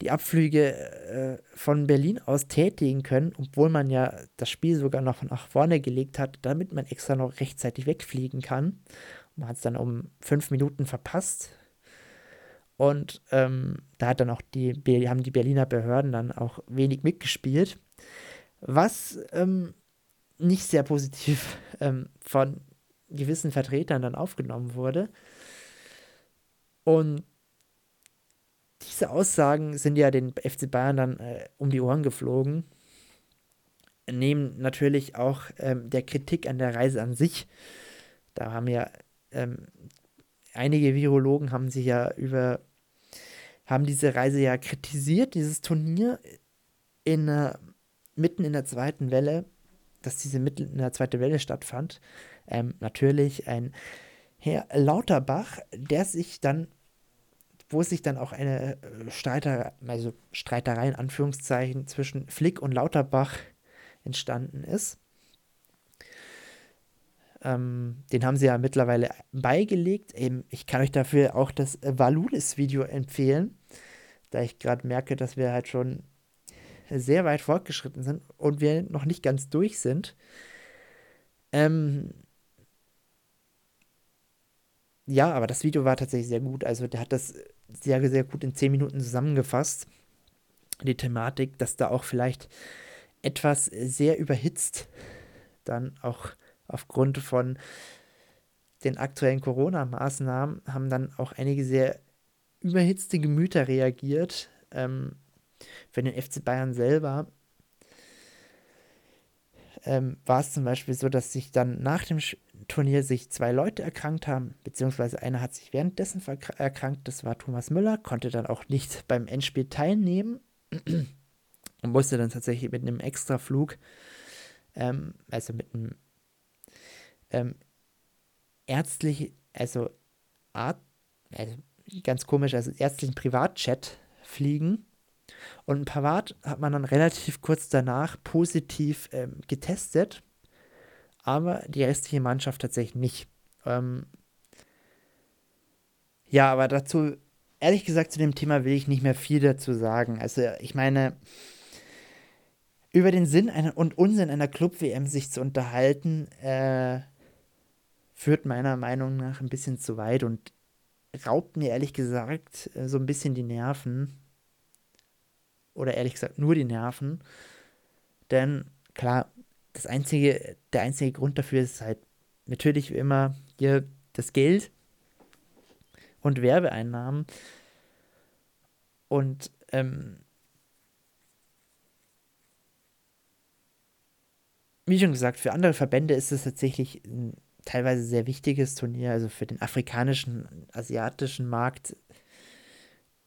die Abflüge äh, von Berlin aus tätigen können, obwohl man ja das Spiel sogar noch nach vorne gelegt hat, damit man extra noch rechtzeitig wegfliegen kann. Man hat es dann um fünf Minuten verpasst. Und ähm, da hat dann auch die, haben die Berliner Behörden dann auch wenig mitgespielt. Was ähm, nicht sehr positiv ähm, von gewissen Vertretern dann aufgenommen wurde. Und diese Aussagen sind ja den FC Bayern dann äh, um die Ohren geflogen. Neben natürlich auch ähm, der Kritik an der Reise an sich. Da haben ja ähm, einige Virologen haben sich ja über, haben diese Reise ja kritisiert, dieses Turnier in, äh, mitten in der zweiten Welle, dass diese mitten in der zweiten Welle stattfand. Ähm, natürlich ein Herr Lauterbach, der sich dann wo sich dann auch eine äh, Streiter, also Streiterei in Anführungszeichen zwischen Flick und Lauterbach entstanden ist. Ähm, den haben sie ja mittlerweile beigelegt. Eben, ich kann euch dafür auch das Valulis-Video empfehlen, da ich gerade merke, dass wir halt schon sehr weit fortgeschritten sind und wir noch nicht ganz durch sind. Ähm, ja, aber das Video war tatsächlich sehr gut. Also der hat das sehr, sehr gut in 10 Minuten zusammengefasst. Die Thematik, dass da auch vielleicht etwas sehr überhitzt dann auch aufgrund von den aktuellen Corona-Maßnahmen haben dann auch einige sehr überhitzte Gemüter reagiert. Ähm, für den FC Bayern selber ähm, war es zum Beispiel so, dass sich dann nach dem Turnier sich zwei Leute erkrankt haben, beziehungsweise einer hat sich währenddessen erkrankt, das war Thomas Müller, konnte dann auch nicht beim Endspiel teilnehmen und musste dann tatsächlich mit einem Extraflug, ähm, also mit einem ähm, ärztlich, also Art, also ganz komisch, also ärztlichen Privatchat fliegen. Und Pavard hat man dann relativ kurz danach positiv ähm, getestet, aber die restliche Mannschaft tatsächlich nicht. Ähm, ja, aber dazu, ehrlich gesagt, zu dem Thema will ich nicht mehr viel dazu sagen. Also, ich meine, über den Sinn einer, und Unsinn einer Club-WM sich zu unterhalten, äh, führt meiner Meinung nach ein bisschen zu weit und raubt mir ehrlich gesagt äh, so ein bisschen die Nerven. Oder ehrlich gesagt nur die Nerven. Denn klar, das einzige, der einzige Grund dafür ist halt natürlich wie immer hier das Geld und Werbeeinnahmen. Und ähm, wie schon gesagt, für andere Verbände ist es tatsächlich ein teilweise sehr wichtiges Turnier, also für den afrikanischen, asiatischen Markt,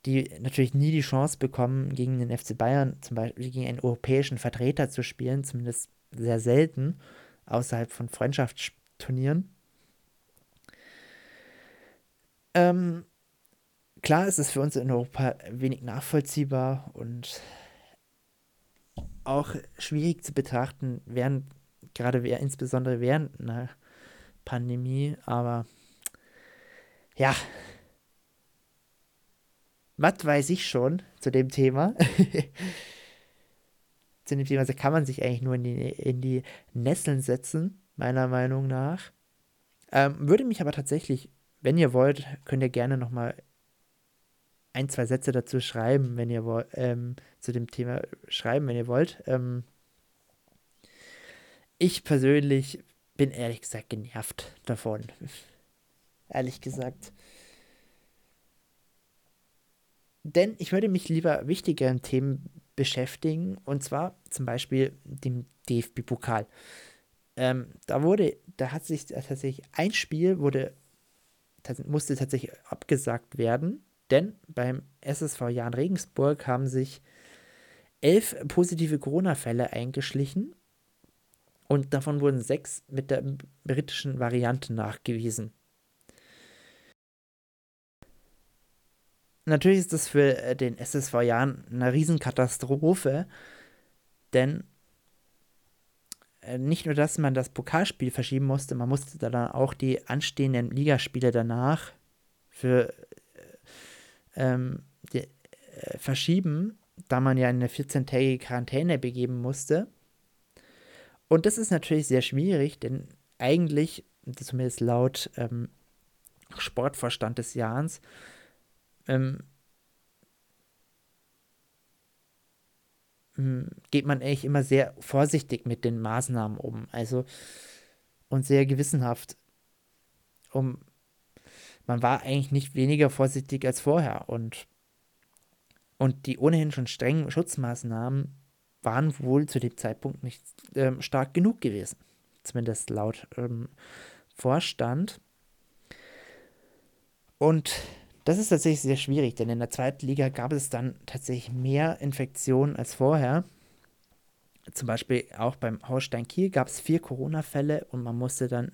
die natürlich nie die Chance bekommen, gegen den FC Bayern zum Beispiel gegen einen europäischen Vertreter zu spielen, zumindest sehr selten, außerhalb von Freundschaftsturnieren. Ähm, klar ist es für uns in Europa wenig nachvollziehbar und auch schwierig zu betrachten, während, gerade insbesondere während einer Pandemie, aber ja, was weiß ich schon zu dem Thema? zu dem Thema kann man sich eigentlich nur in die, in die Nesseln setzen, meiner Meinung nach. Ähm, würde mich aber tatsächlich wenn ihr wollt, könnt ihr gerne nochmal ein, zwei Sätze dazu schreiben, wenn ihr wollt, ähm, zu dem Thema schreiben, wenn ihr wollt. Ähm, ich persönlich bin ehrlich gesagt genervt davon. ehrlich gesagt. Denn ich würde mich lieber wichtigeren Themen beschäftigen, und zwar zum Beispiel dem DFB-Pokal. Ähm, da wurde, da hat sich tatsächlich ein Spiel wurde musste tatsächlich abgesagt werden, denn beim SSV Jan Regensburg haben sich elf positive Corona-Fälle eingeschlichen und davon wurden sechs mit der britischen Variante nachgewiesen. Natürlich ist das für äh, den SSV Jan eine Riesenkatastrophe, denn äh, nicht nur, dass man das Pokalspiel verschieben musste, man musste dann auch die anstehenden Ligaspiele danach für äh, ähm, die, äh, verschieben, da man ja in eine 14-tägige Quarantäne begeben musste. Und das ist natürlich sehr schwierig, denn eigentlich, zumindest laut ähm, Sportvorstand des Jahres, ähm, Hm, geht man eigentlich immer sehr vorsichtig mit den Maßnahmen um. Also und sehr gewissenhaft. Um, man war eigentlich nicht weniger vorsichtig als vorher. Und, und die ohnehin schon strengen Schutzmaßnahmen waren wohl zu dem Zeitpunkt nicht ähm, stark genug gewesen. Zumindest laut ähm, Vorstand. Und das ist tatsächlich sehr schwierig, denn in der zweiten Liga gab es dann tatsächlich mehr Infektionen als vorher. Zum Beispiel auch beim Hausstein Kiel gab es vier Corona-Fälle und man musste dann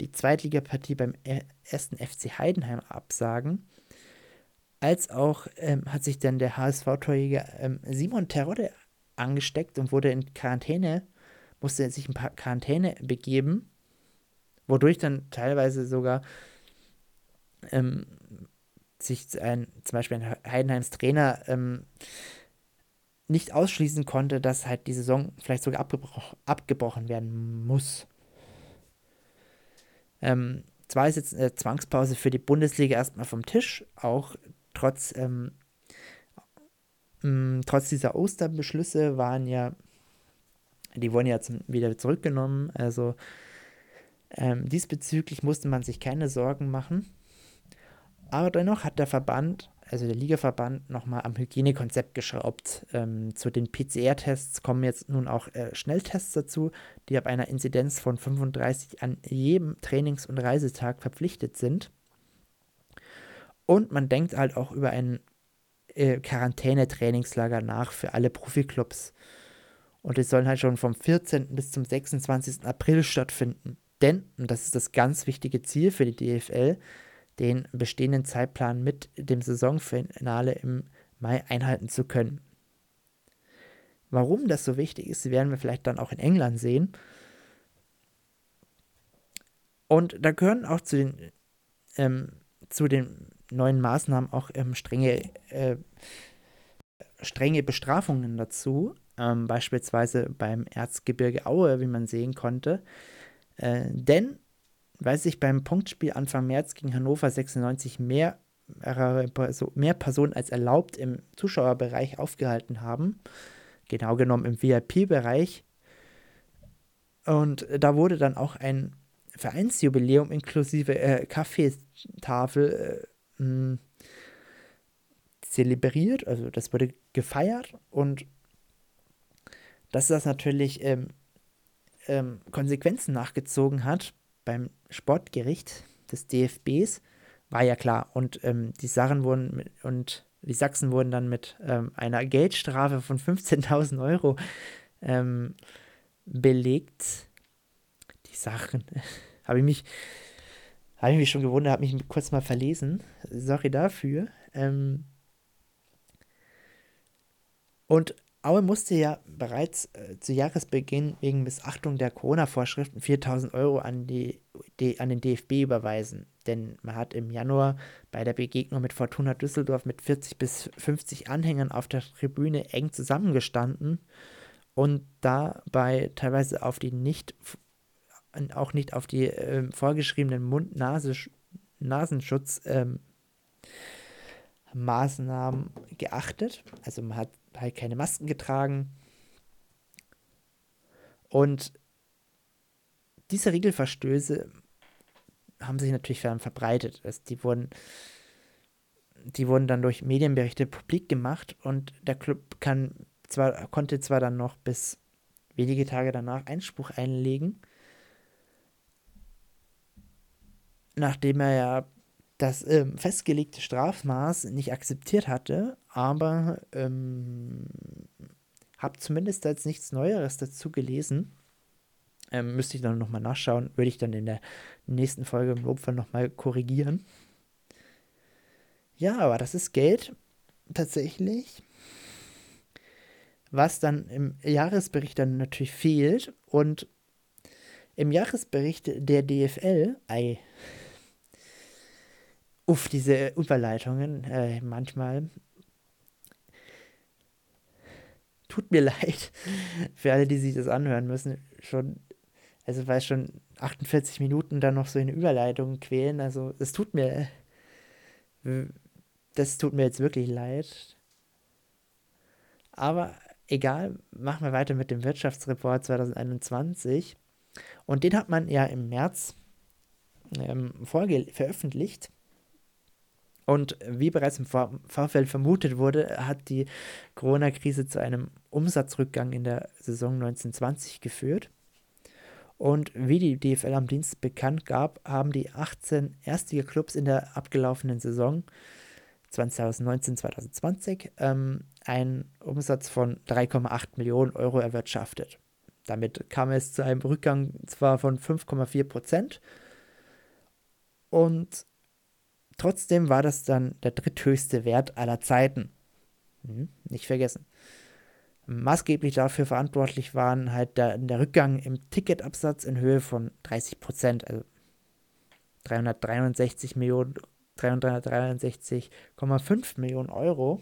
die Zweitligapartie beim e-, ersten FC Heidenheim absagen. Als auch ähm, hat sich dann der HSV-Torjäger ähm, Simon Terodde angesteckt und wurde in Quarantäne, musste sich in Quarantäne begeben, wodurch dann teilweise sogar ähm, sich ein, zum Beispiel ein Heidenheims Trainer ähm, nicht ausschließen konnte, dass halt die Saison vielleicht sogar abgebroch, abgebrochen werden muss. Ähm, zwar ist jetzt eine Zwangspause für die Bundesliga erstmal vom Tisch, auch trotz, ähm, mh, trotz dieser Osterbeschlüsse waren ja, die wurden ja zum, wieder zurückgenommen, also ähm, diesbezüglich musste man sich keine Sorgen machen. Aber dennoch hat der Verband, also der Ligaverband, nochmal am Hygienekonzept geschraubt. Ähm, zu den PCR-Tests kommen jetzt nun auch äh, Schnelltests dazu, die ab einer Inzidenz von 35 an jedem Trainings- und Reisetag verpflichtet sind. Und man denkt halt auch über ein äh, Quarantäne-Trainingslager nach für alle Profiklubs. Und es sollen halt schon vom 14. bis zum 26. April stattfinden. Denn, und das ist das ganz wichtige Ziel für die DFL, den bestehenden Zeitplan mit dem Saisonfinale im Mai einhalten zu können. Warum das so wichtig ist, werden wir vielleicht dann auch in England sehen. Und da gehören auch zu den, ähm, zu den neuen Maßnahmen auch ähm, strenge, äh, strenge Bestrafungen dazu. Ähm, beispielsweise beim Erzgebirge Aue, wie man sehen konnte. Äh, denn weil sich beim Punktspiel Anfang März gegen Hannover 96 mehr, mehr Personen als erlaubt im Zuschauerbereich aufgehalten haben, genau genommen im VIP-Bereich. Und da wurde dann auch ein Vereinsjubiläum inklusive äh, Kaffeetafel äh, zelebriert, also das wurde gefeiert. Und dass das natürlich ähm, ähm, Konsequenzen nachgezogen hat beim Sportgericht des DFBs, war ja klar. Und ähm, die Sachen wurden mit, und die Sachsen wurden dann mit ähm, einer Geldstrafe von 15.000 Euro ähm, belegt. Die Sachen. habe ich mich, habe ich mich schon gewundert, habe mich kurz mal verlesen. Sorry dafür. Ähm, und Aue musste ja bereits äh, zu Jahresbeginn wegen Missachtung der Corona-Vorschriften 4000 Euro an, die, die, an den DFB überweisen. Denn man hat im Januar bei der Begegnung mit Fortuna Düsseldorf mit 40 bis 50 Anhängern auf der Tribüne eng zusammengestanden und dabei teilweise auf die nicht, auch nicht auf die äh, vorgeschriebenen Mund-Nasenschutz ähm, geachtet. Also man hat halt keine Masken getragen. Und diese Regelverstöße haben sich natürlich verbreitet. Also die wurden, die wurden dann durch Medienberichte publik gemacht und der Club kann zwar, konnte zwar dann noch bis wenige Tage danach Einspruch einlegen, nachdem er ja das ähm, festgelegte Strafmaß nicht akzeptiert hatte, aber ähm, habe zumindest jetzt nichts Neueres dazu gelesen. Ähm, müsste ich dann nochmal nachschauen, würde ich dann in der nächsten Folge im Notfall nochmal korrigieren. Ja, aber das ist Geld tatsächlich, was dann im Jahresbericht dann natürlich fehlt und im Jahresbericht der DFL, ei, uff, diese Überleitungen äh, manchmal. Tut mir leid für alle, die sich das anhören müssen. Schon, also weil schon 48 Minuten dann noch so eine Überleitung quälen. Also es tut mir, das tut mir jetzt wirklich leid. Aber egal, machen wir weiter mit dem Wirtschaftsreport 2021. Und den hat man ja im März ähm, veröffentlicht. Und wie bereits im Vor Vorfeld vermutet wurde, hat die Corona-Krise zu einem Umsatzrückgang in der Saison 1920 geführt. Und wie die DFL am Dienst bekannt gab, haben die 18 Erstliga-Clubs in der abgelaufenen Saison 2019-2020 ähm, einen Umsatz von 3,8 Millionen Euro erwirtschaftet. Damit kam es zu einem Rückgang zwar von 5,4 Prozent und Trotzdem war das dann der dritthöchste Wert aller Zeiten. Hm, nicht vergessen. Maßgeblich dafür verantwortlich waren halt der, der Rückgang im Ticketabsatz in Höhe von 30 Prozent, also 363 Millionen, 363,5 Millionen Euro.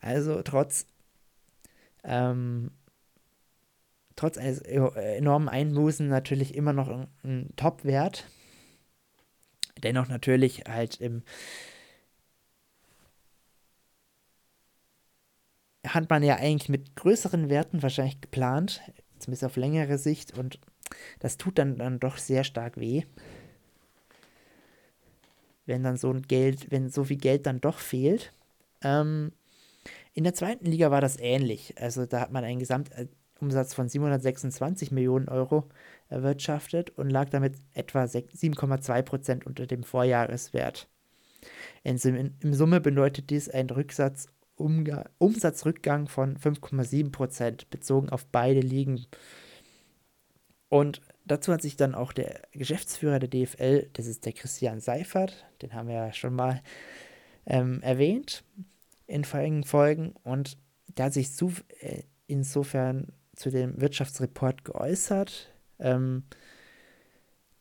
Also trotz, ähm, trotz eines enormen Einbußen natürlich immer noch ein, ein Top-Wert dennoch natürlich halt im hat man ja eigentlich mit größeren Werten wahrscheinlich geplant, zumindest auf längere Sicht und das tut dann, dann doch sehr stark weh. Wenn dann so ein Geld, wenn so viel Geld dann doch fehlt. Ähm, in der zweiten Liga war das ähnlich. Also da hat man einen Gesamtumsatz von 726 Millionen Euro erwirtschaftet und lag damit etwa 7,2 Prozent unter dem Vorjahreswert. In, in Summe bedeutet dies einen Rücksatz, Umsatzrückgang von 5,7 Prozent bezogen auf beide Ligen. Und dazu hat sich dann auch der Geschäftsführer der DFL, das ist der Christian Seifert, den haben wir ja schon mal ähm, erwähnt in vorigen Folgen und der hat sich zu, äh, insofern zu dem Wirtschaftsreport geäußert, ähm,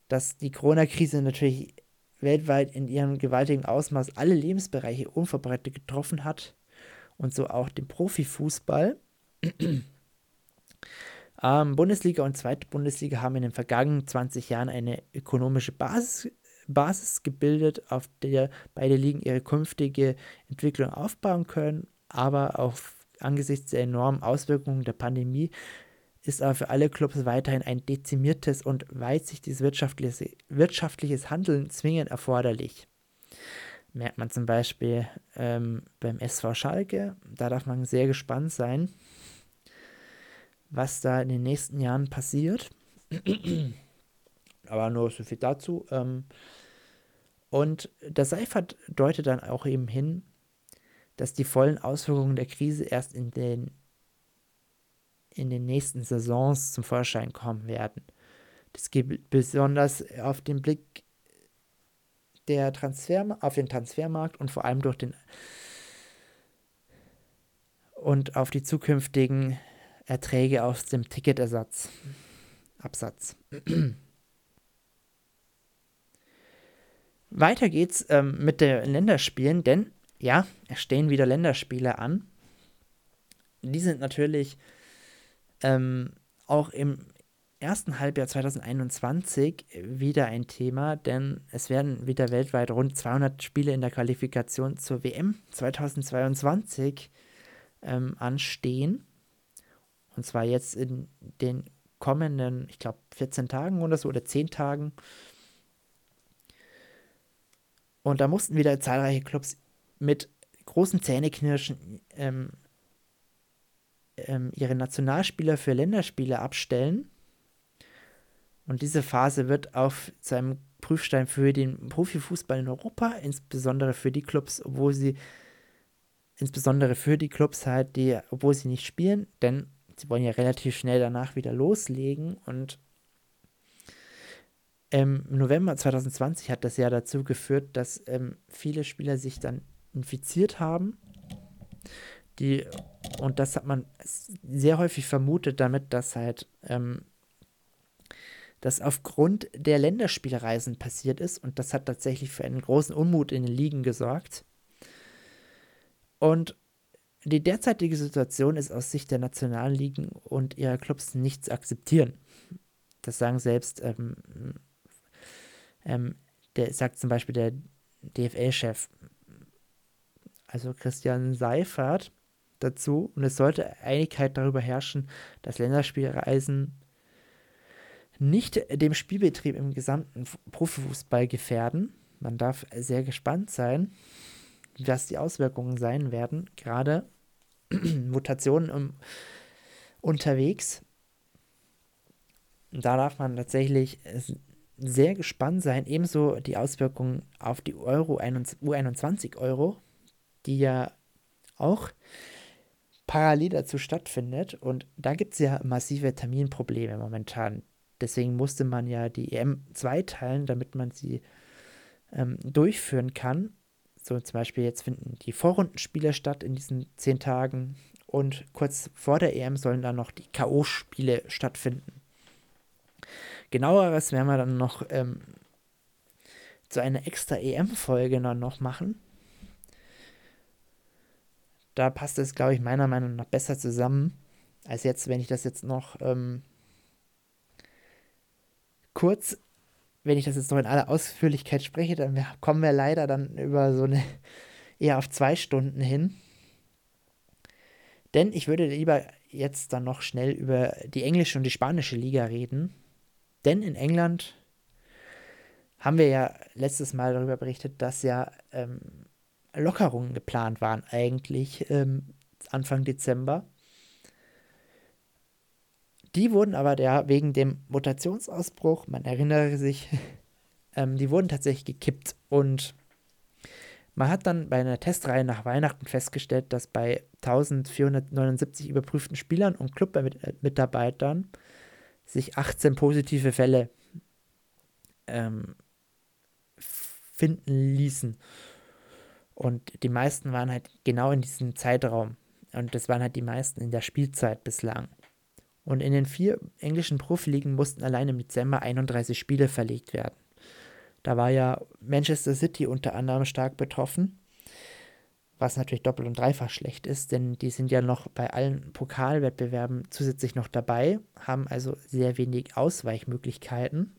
dass die Corona-Krise natürlich weltweit in ihrem gewaltigen Ausmaß alle Lebensbereiche unverbreitet getroffen hat und so auch den Profifußball. ähm, Bundesliga und Zweite Bundesliga haben in den vergangenen 20 Jahren eine ökonomische Basis, Basis gebildet, auf der beide Ligen ihre künftige Entwicklung aufbauen können, aber auch angesichts der enormen Auswirkungen der Pandemie ist aber für alle Clubs weiterhin ein dezimiertes und weitsichtiges wirtschaftliches, wirtschaftliches Handeln zwingend erforderlich. Merkt man zum Beispiel ähm, beim SV Schalke, da darf man sehr gespannt sein, was da in den nächsten Jahren passiert. Aber nur so viel dazu. Ähm, und der Seifert deutet dann auch eben hin, dass die vollen Auswirkungen der Krise erst in den, in den nächsten Saisons zum Vorschein kommen werden. Das geht besonders auf den Blick der Transfer, auf den Transfermarkt und vor allem durch den und auf die zukünftigen Erträge aus dem Ticketersatz. Absatz. Weiter geht's ähm, mit den Länderspielen, denn ja, es stehen wieder Länderspiele an. Die sind natürlich ähm, auch im ersten Halbjahr 2021 wieder ein Thema, denn es werden wieder weltweit rund 200 Spiele in der Qualifikation zur WM 2022 ähm, anstehen. Und zwar jetzt in den kommenden, ich glaube, 14 Tagen oder so oder 10 Tagen. Und da mussten wieder zahlreiche Clubs mit großen Zähneknirschen ähm, ähm, ihre Nationalspieler für Länderspiele abstellen. Und diese Phase wird auf seinem Prüfstein für den Profifußball in Europa, insbesondere für die Clubs, obwohl sie, insbesondere für die Clubs halt, die, obwohl sie nicht spielen, denn sie wollen ja relativ schnell danach wieder loslegen und ähm, im November 2020 hat das ja dazu geführt, dass ähm, viele Spieler sich dann infiziert haben. Die, und das hat man sehr häufig vermutet damit, dass halt ähm, das aufgrund der Länderspielreisen passiert ist und das hat tatsächlich für einen großen Unmut in den Ligen gesorgt. Und die derzeitige Situation ist aus Sicht der nationalen Ligen und ihrer Clubs nicht zu akzeptieren. Das sagen selbst, ähm, ähm, der sagt zum Beispiel der DFL-Chef, also Christian Seifert, dazu. Und es sollte Einigkeit darüber herrschen, dass Länderspielreisen nicht dem Spielbetrieb im gesamten Profifußball gefährden. Man darf sehr gespannt sein, was die Auswirkungen sein werden. Gerade Mutationen um, unterwegs. Da darf man tatsächlich sehr gespannt sein. Ebenso die Auswirkungen auf die Euro U21 Euro, die ja auch parallel dazu stattfindet. Und da gibt es ja massive Terminprobleme momentan. Deswegen musste man ja die EM zweiteilen, damit man sie ähm, durchführen kann. So zum Beispiel jetzt finden die Vorrundenspiele statt in diesen zehn Tagen und kurz vor der EM sollen dann noch die K.O.-Spiele stattfinden. Genaueres werden wir dann noch ähm, zu einer extra EM-Folge noch machen. Da passt es, glaube ich, meiner Meinung nach besser zusammen, als jetzt, wenn ich das jetzt noch ähm, kurz wenn ich das jetzt noch in aller Ausführlichkeit spreche, dann kommen wir leider dann über so eine eher auf zwei Stunden hin. Denn ich würde lieber jetzt dann noch schnell über die englische und die spanische Liga reden. Denn in England haben wir ja letztes Mal darüber berichtet, dass ja ähm, Lockerungen geplant waren, eigentlich ähm, Anfang Dezember. Die wurden aber ja wegen dem Mutationsausbruch, man erinnere sich, ähm, die wurden tatsächlich gekippt. Und man hat dann bei einer Testreihe nach Weihnachten festgestellt, dass bei 1479 überprüften Spielern und Clubmitarbeitern sich 18 positive Fälle ähm, finden ließen. Und die meisten waren halt genau in diesem Zeitraum. Und das waren halt die meisten in der Spielzeit bislang. Und in den vier englischen Profiligen mussten allein im Dezember 31 Spiele verlegt werden. Da war ja Manchester City unter anderem stark betroffen, was natürlich doppelt und dreifach schlecht ist, denn die sind ja noch bei allen Pokalwettbewerben zusätzlich noch dabei, haben also sehr wenig Ausweichmöglichkeiten.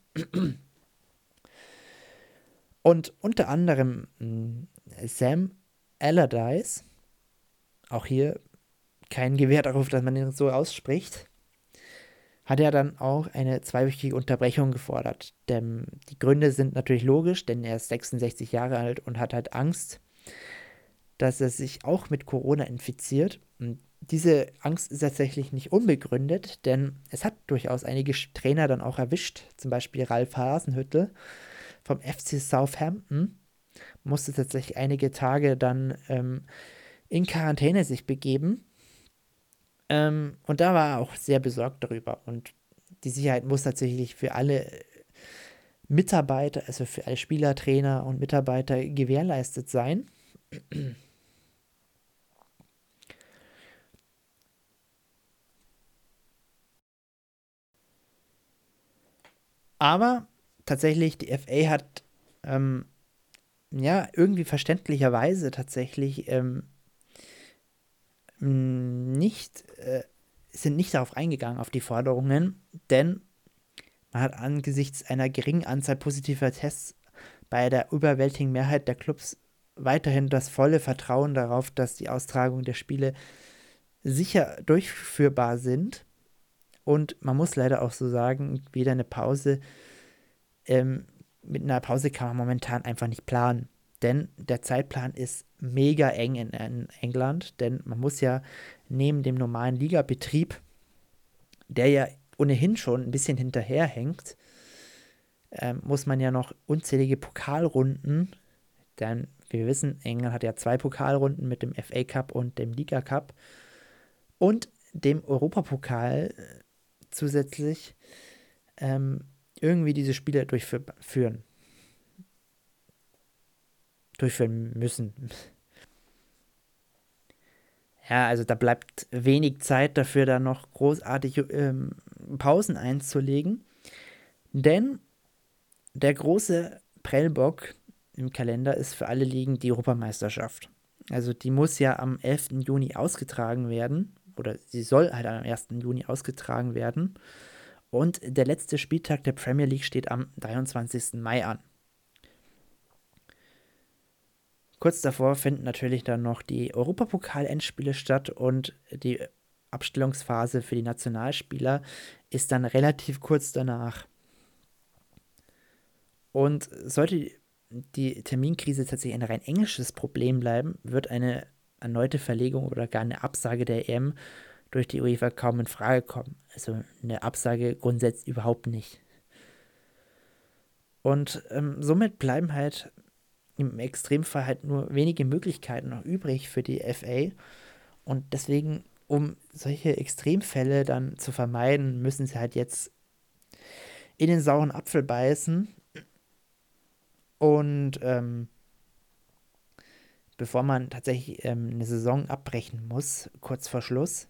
Und unter anderem hm, Sam Allardyce, auch hier kein Gewehr darauf, dass man ihn so ausspricht, hat er dann auch eine zweiwöchige Unterbrechung gefordert. Denn die Gründe sind natürlich logisch, denn er ist 66 Jahre alt und hat halt Angst, dass er sich auch mit Corona infiziert. Und diese Angst ist tatsächlich nicht unbegründet, denn es hat durchaus einige Trainer dann auch erwischt, zum Beispiel Ralf Hasenhüttel vom FC Southampton, musste tatsächlich einige Tage dann ähm, in Quarantäne sich begeben ähm, und da war er auch sehr besorgt darüber. Und die Sicherheit muss tatsächlich für alle Mitarbeiter, also für alle Spieler, Trainer und Mitarbeiter gewährleistet sein. Aber tatsächlich, die FA hat ähm, ja irgendwie verständlicherweise tatsächlich ähm, nicht, äh, sind nicht darauf eingegangen, auf die Forderungen, denn man hat angesichts einer geringen Anzahl positiver Tests bei der überwältigenden Mehrheit der Clubs weiterhin das volle Vertrauen darauf, dass die Austragung der Spiele sicher durchführbar sind. Und man muss leider auch so sagen, wieder eine Pause. Ähm, mit einer Pause kann man momentan einfach nicht planen. Denn der Zeitplan ist mega eng in, in England, denn man muss ja neben dem normalen Ligabetrieb, der ja ohnehin schon ein bisschen hinterherhängt, äh, muss man ja noch unzählige Pokalrunden, denn wir wissen, England hat ja zwei Pokalrunden mit dem FA Cup und dem Liga Cup und dem Europapokal äh, zusätzlich ähm, irgendwie diese Spiele durchführen durchführen müssen. Ja, also da bleibt wenig Zeit dafür, da noch großartige ähm, Pausen einzulegen. Denn der große Prellbock im Kalender ist für alle Ligen die Europameisterschaft. Also die muss ja am 11. Juni ausgetragen werden. Oder sie soll halt am 1. Juni ausgetragen werden. Und der letzte Spieltag der Premier League steht am 23. Mai an. Kurz davor finden natürlich dann noch die Europapokal-Endspiele statt und die Abstellungsphase für die Nationalspieler ist dann relativ kurz danach. Und sollte die Terminkrise tatsächlich ein rein englisches Problem bleiben, wird eine erneute Verlegung oder gar eine Absage der EM durch die UEFA kaum in Frage kommen. Also eine Absage grundsätzlich überhaupt nicht. Und ähm, somit bleiben halt im Extremfall halt nur wenige Möglichkeiten noch übrig für die FA. Und deswegen, um solche Extremfälle dann zu vermeiden, müssen sie halt jetzt in den sauren Apfel beißen. Und ähm, bevor man tatsächlich ähm, eine Saison abbrechen muss, kurz vor Schluss,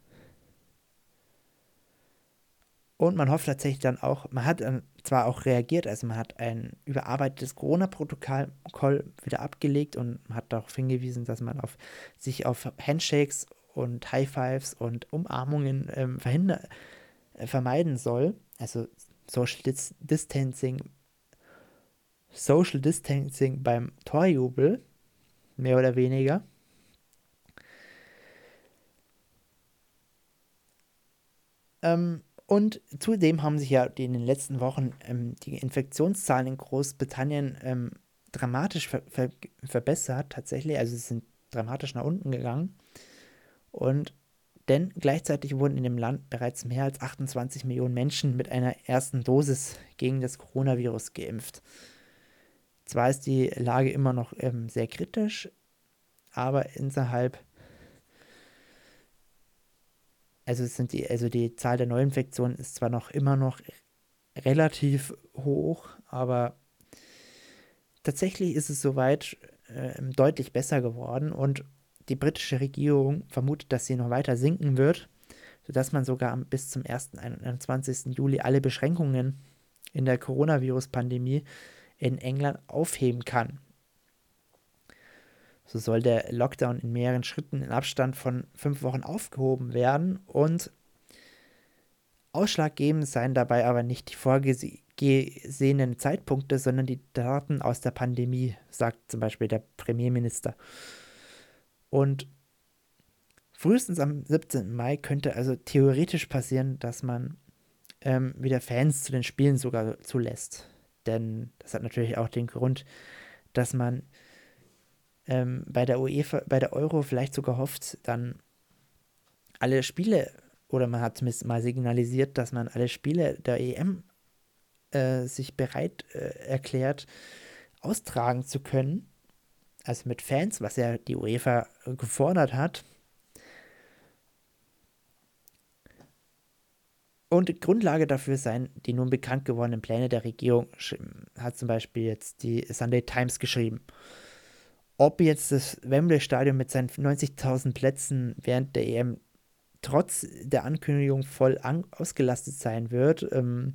und man hofft tatsächlich dann auch, man hat dann zwar auch reagiert, also man hat ein überarbeitetes Corona-Protokoll wieder abgelegt und hat darauf hingewiesen, dass man auf, sich auf Handshakes und High Fives und Umarmungen ähm, verhinder, äh, vermeiden soll. Also Social Dis Distancing, Social Distancing beim Torjubel, mehr oder weniger. Ähm, und zudem haben sich ja in den letzten Wochen ähm, die Infektionszahlen in Großbritannien ähm, dramatisch ver ver verbessert, tatsächlich. Also sie sind dramatisch nach unten gegangen. Und denn gleichzeitig wurden in dem Land bereits mehr als 28 Millionen Menschen mit einer ersten Dosis gegen das Coronavirus geimpft. Zwar ist die Lage immer noch ähm, sehr kritisch, aber innerhalb also sind die, also die Zahl der Neuinfektionen ist zwar noch immer noch relativ hoch, aber tatsächlich ist es soweit äh, deutlich besser geworden und die britische Regierung vermutet, dass sie noch weiter sinken wird, sodass man sogar bis zum 1. 21. Juli alle Beschränkungen in der Coronavirus-Pandemie in England aufheben kann. So soll der Lockdown in mehreren Schritten in Abstand von fünf Wochen aufgehoben werden und ausschlaggebend seien dabei aber nicht die vorgesehenen Zeitpunkte, sondern die Daten aus der Pandemie, sagt zum Beispiel der Premierminister. Und frühestens am 17. Mai könnte also theoretisch passieren, dass man ähm, wieder Fans zu den Spielen sogar zulässt. Denn das hat natürlich auch den Grund, dass man ähm, bei der UEFA, bei der Euro vielleicht sogar hofft, dann alle Spiele, oder man hat zumindest mal signalisiert, dass man alle Spiele der EM äh, sich bereit äh, erklärt, austragen zu können. Also mit Fans, was ja die UEFA gefordert hat. Und Grundlage dafür seien die nun bekannt gewordenen Pläne der Regierung, hat zum Beispiel jetzt die Sunday Times geschrieben. Ob jetzt das Wembley-Stadion mit seinen 90.000 Plätzen während der EM trotz der Ankündigung voll an ausgelastet sein wird, ähm,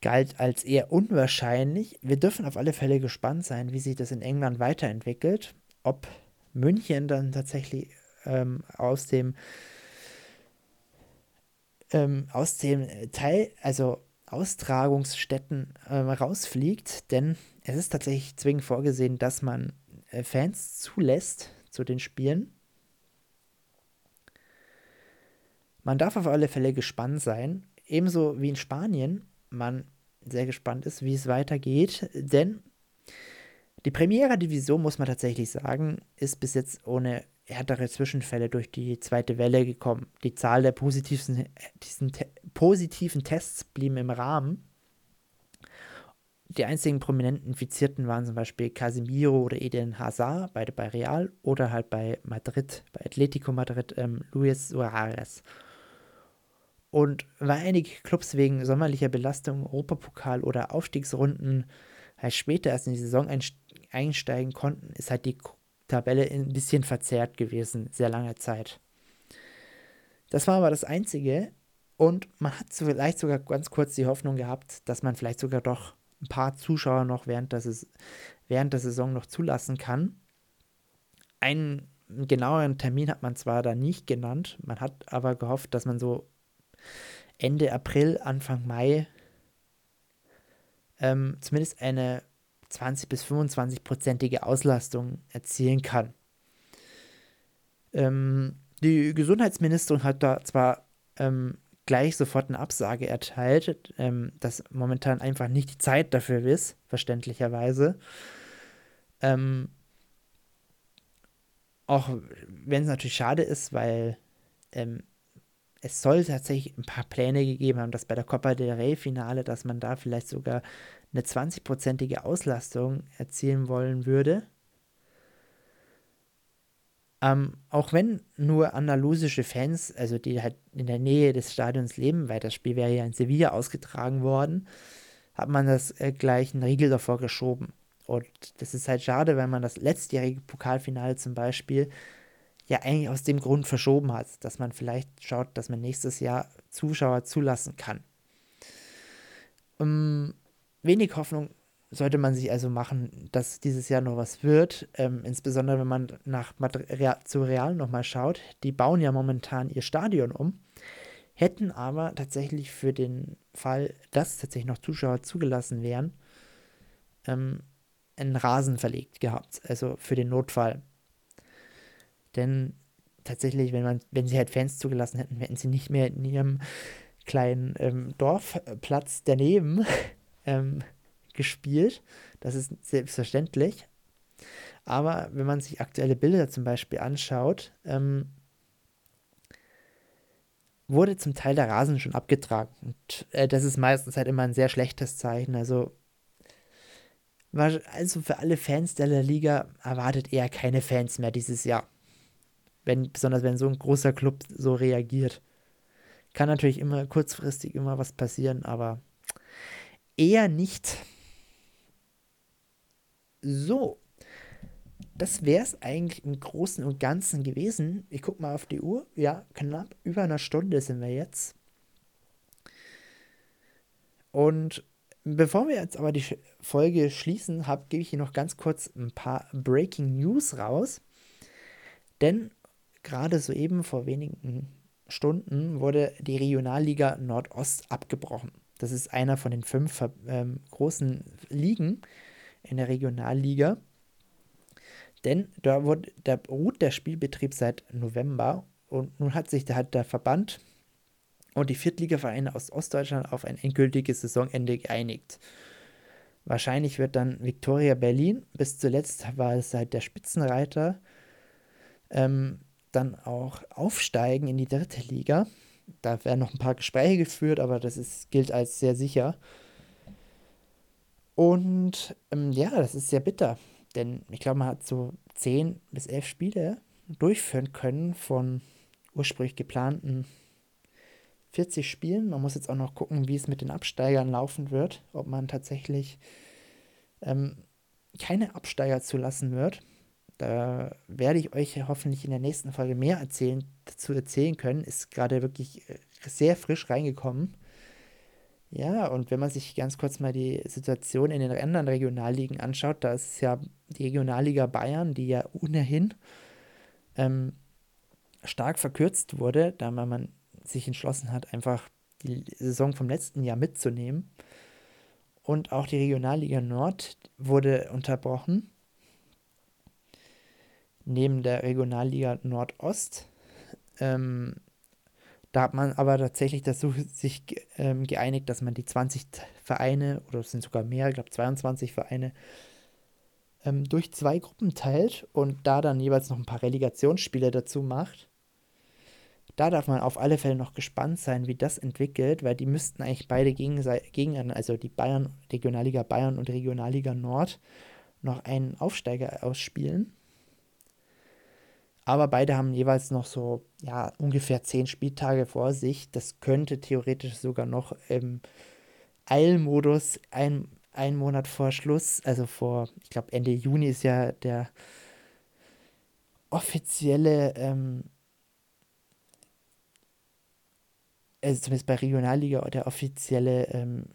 galt als eher unwahrscheinlich. Wir dürfen auf alle Fälle gespannt sein, wie sich das in England weiterentwickelt. Ob München dann tatsächlich ähm, aus dem ähm, aus dem Teil, also Austragungsstätten äh, rausfliegt, denn es ist tatsächlich zwingend vorgesehen, dass man äh, Fans zulässt zu den Spielen. Man darf auf alle Fälle gespannt sein, ebenso wie in Spanien man sehr gespannt ist, wie es weitergeht, denn die Premiere Division, muss man tatsächlich sagen, ist bis jetzt ohne härtere Zwischenfälle durch die zweite Welle gekommen. Die Zahl der positiven, diesen te positiven Tests blieben im Rahmen. Die einzigen prominenten Infizierten waren zum Beispiel Casemiro oder Eden Hazard, beide bei Real, oder halt bei Madrid, bei Atletico Madrid, ähm, Luis Suarez. Und weil einige Clubs wegen sommerlicher Belastung, Europapokal oder Aufstiegsrunden halt später erst in die Saison einsteigen konnten, ist halt die Tabelle ein bisschen verzerrt gewesen, sehr lange Zeit. Das war aber das Einzige. Und man hat vielleicht sogar ganz kurz die Hoffnung gehabt, dass man vielleicht sogar doch ein paar Zuschauer noch während der, während der Saison noch zulassen kann. Einen genaueren Termin hat man zwar da nicht genannt, man hat aber gehofft, dass man so Ende April, Anfang Mai ähm, zumindest eine 20 bis 25-prozentige Auslastung erzielen kann. Ähm, die Gesundheitsministerin hat da zwar ähm, gleich sofort eine Absage erteilt, ähm, dass momentan einfach nicht die Zeit dafür ist, verständlicherweise. Ähm, auch wenn es natürlich schade ist, weil ähm, es soll tatsächlich ein paar Pläne gegeben haben, dass bei der Copa del Rey Finale, dass man da vielleicht sogar eine 20-prozentige Auslastung erzielen wollen würde. Ähm, auch wenn nur andalusische Fans, also die halt in der Nähe des Stadions leben, weil das Spiel wäre ja in Sevilla ausgetragen worden, hat man das äh, gleich einen Riegel davor geschoben. Und das ist halt schade, weil man das letztjährige Pokalfinale zum Beispiel ja eigentlich aus dem Grund verschoben hat, dass man vielleicht schaut, dass man nächstes Jahr Zuschauer zulassen kann. Ähm, wenig Hoffnung sollte man sich also machen, dass dieses Jahr noch was wird. Ähm, insbesondere wenn man nach Material, zu Real nochmal schaut. Die bauen ja momentan ihr Stadion um, hätten aber tatsächlich für den Fall, dass tatsächlich noch Zuschauer zugelassen wären, ähm, einen Rasen verlegt gehabt. Also für den Notfall. Denn tatsächlich, wenn man, wenn sie halt Fans zugelassen hätten, hätten sie nicht mehr in ihrem kleinen ähm, Dorfplatz daneben ähm, gespielt. Das ist selbstverständlich. Aber wenn man sich aktuelle Bilder zum Beispiel anschaut, ähm, wurde zum Teil der Rasen schon abgetragen. Und äh, das ist meistens halt immer ein sehr schlechtes Zeichen. Also, also für alle Fans der La Liga erwartet eher keine Fans mehr dieses Jahr. Wenn, besonders wenn so ein großer Club so reagiert. Kann natürlich immer kurzfristig immer was passieren, aber eher nicht. So, das wäre es eigentlich im Großen und Ganzen gewesen. Ich gucke mal auf die Uhr. Ja, knapp über einer Stunde sind wir jetzt. Und bevor wir jetzt aber die Folge schließen, gebe ich hier noch ganz kurz ein paar Breaking News raus. Denn gerade soeben vor wenigen Stunden wurde die Regionalliga Nordost abgebrochen. Das ist einer von den fünf ähm, großen Ligen in der Regionalliga. Denn da wurde, da ruht der Spielbetrieb seit November und nun hat sich da hat der Verband und die Viertligavereine aus Ostdeutschland auf ein endgültiges Saisonende geeinigt. Wahrscheinlich wird dann Viktoria Berlin, bis zuletzt war es halt der Spitzenreiter, ähm, dann auch aufsteigen in die dritte Liga. Da werden noch ein paar Gespräche geführt, aber das ist, gilt als sehr sicher. Und ähm, ja, das ist sehr bitter, denn ich glaube, man hat so 10 bis 11 Spiele durchführen können von ursprünglich geplanten 40 Spielen. Man muss jetzt auch noch gucken, wie es mit den Absteigern laufen wird, ob man tatsächlich ähm, keine Absteiger zulassen wird. Da werde ich euch hoffentlich in der nächsten Folge mehr erzählen, dazu erzählen können. Ist gerade wirklich äh, sehr frisch reingekommen. Ja, und wenn man sich ganz kurz mal die Situation in den anderen Regionalligen anschaut, da ist ja die Regionalliga Bayern, die ja ohnehin ähm, stark verkürzt wurde, da man sich entschlossen hat, einfach die Saison vom letzten Jahr mitzunehmen. Und auch die Regionalliga Nord wurde unterbrochen neben der Regionalliga Nordost. Ähm, da hat man aber tatsächlich dazu sich ähm, geeinigt, dass man die 20 Vereine, oder es sind sogar mehr, ich glaube 22 Vereine, ähm, durch zwei Gruppen teilt und da dann jeweils noch ein paar Relegationsspiele dazu macht. Da darf man auf alle Fälle noch gespannt sein, wie das entwickelt, weil die müssten eigentlich beide gegen, gegen also die Bayern, Regionalliga Bayern und Regionalliga Nord, noch einen Aufsteiger ausspielen. Aber beide haben jeweils noch so, ja, ungefähr zehn Spieltage vor sich. Das könnte theoretisch sogar noch im Eilmodus ein, ein Monat vor Schluss, also vor, ich glaube, Ende Juni ist ja der offizielle, ähm, also zumindest bei Regionalliga, der offizielle ähm,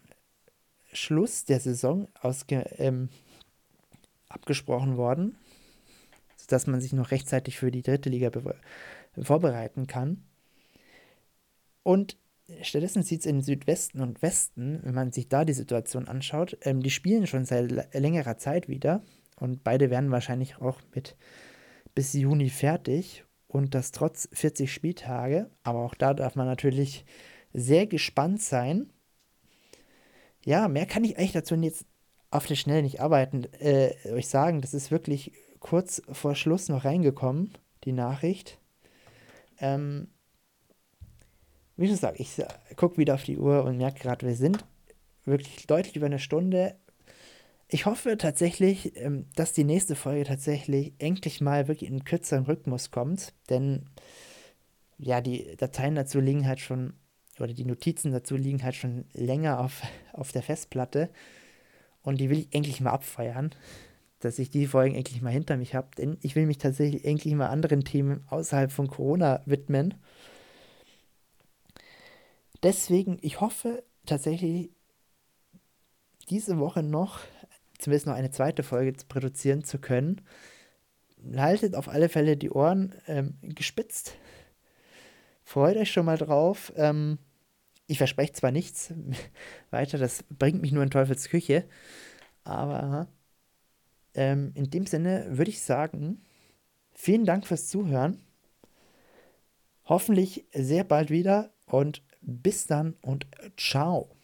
Schluss der Saison ausge, ähm, abgesprochen worden sodass man sich noch rechtzeitig für die dritte Liga vorbereiten kann. Und stattdessen sieht es in Südwesten und Westen, wenn man sich da die Situation anschaut, ähm, die spielen schon seit längerer Zeit wieder und beide werden wahrscheinlich auch mit bis Juni fertig und das trotz 40 Spieltage. Aber auch da darf man natürlich sehr gespannt sein. Ja, mehr kann ich eigentlich dazu jetzt auf der Schnelle nicht arbeiten, äh, euch sagen. Das ist wirklich kurz vor Schluss noch reingekommen, die Nachricht. Ähm, wie schon gesagt, ich gucke wieder auf die Uhr und merke gerade, wir sind wirklich deutlich über eine Stunde. Ich hoffe tatsächlich, ähm, dass die nächste Folge tatsächlich endlich mal wirklich in kürzeren Rhythmus kommt, denn ja, die Dateien dazu liegen halt schon, oder die Notizen dazu liegen halt schon länger auf, auf der Festplatte und die will ich endlich mal abfeiern dass ich die Folgen endlich mal hinter mich habe. Denn ich will mich tatsächlich endlich mal anderen Themen außerhalb von Corona widmen. Deswegen, ich hoffe tatsächlich, diese Woche noch, zumindest noch eine zweite Folge produzieren zu können. Haltet auf alle Fälle die Ohren ähm, gespitzt. Freut euch schon mal drauf. Ähm, ich verspreche zwar nichts weiter, das bringt mich nur in Teufels Küche, aber ähm, in dem Sinne würde ich sagen, vielen Dank fürs Zuhören. Hoffentlich sehr bald wieder und bis dann und ciao.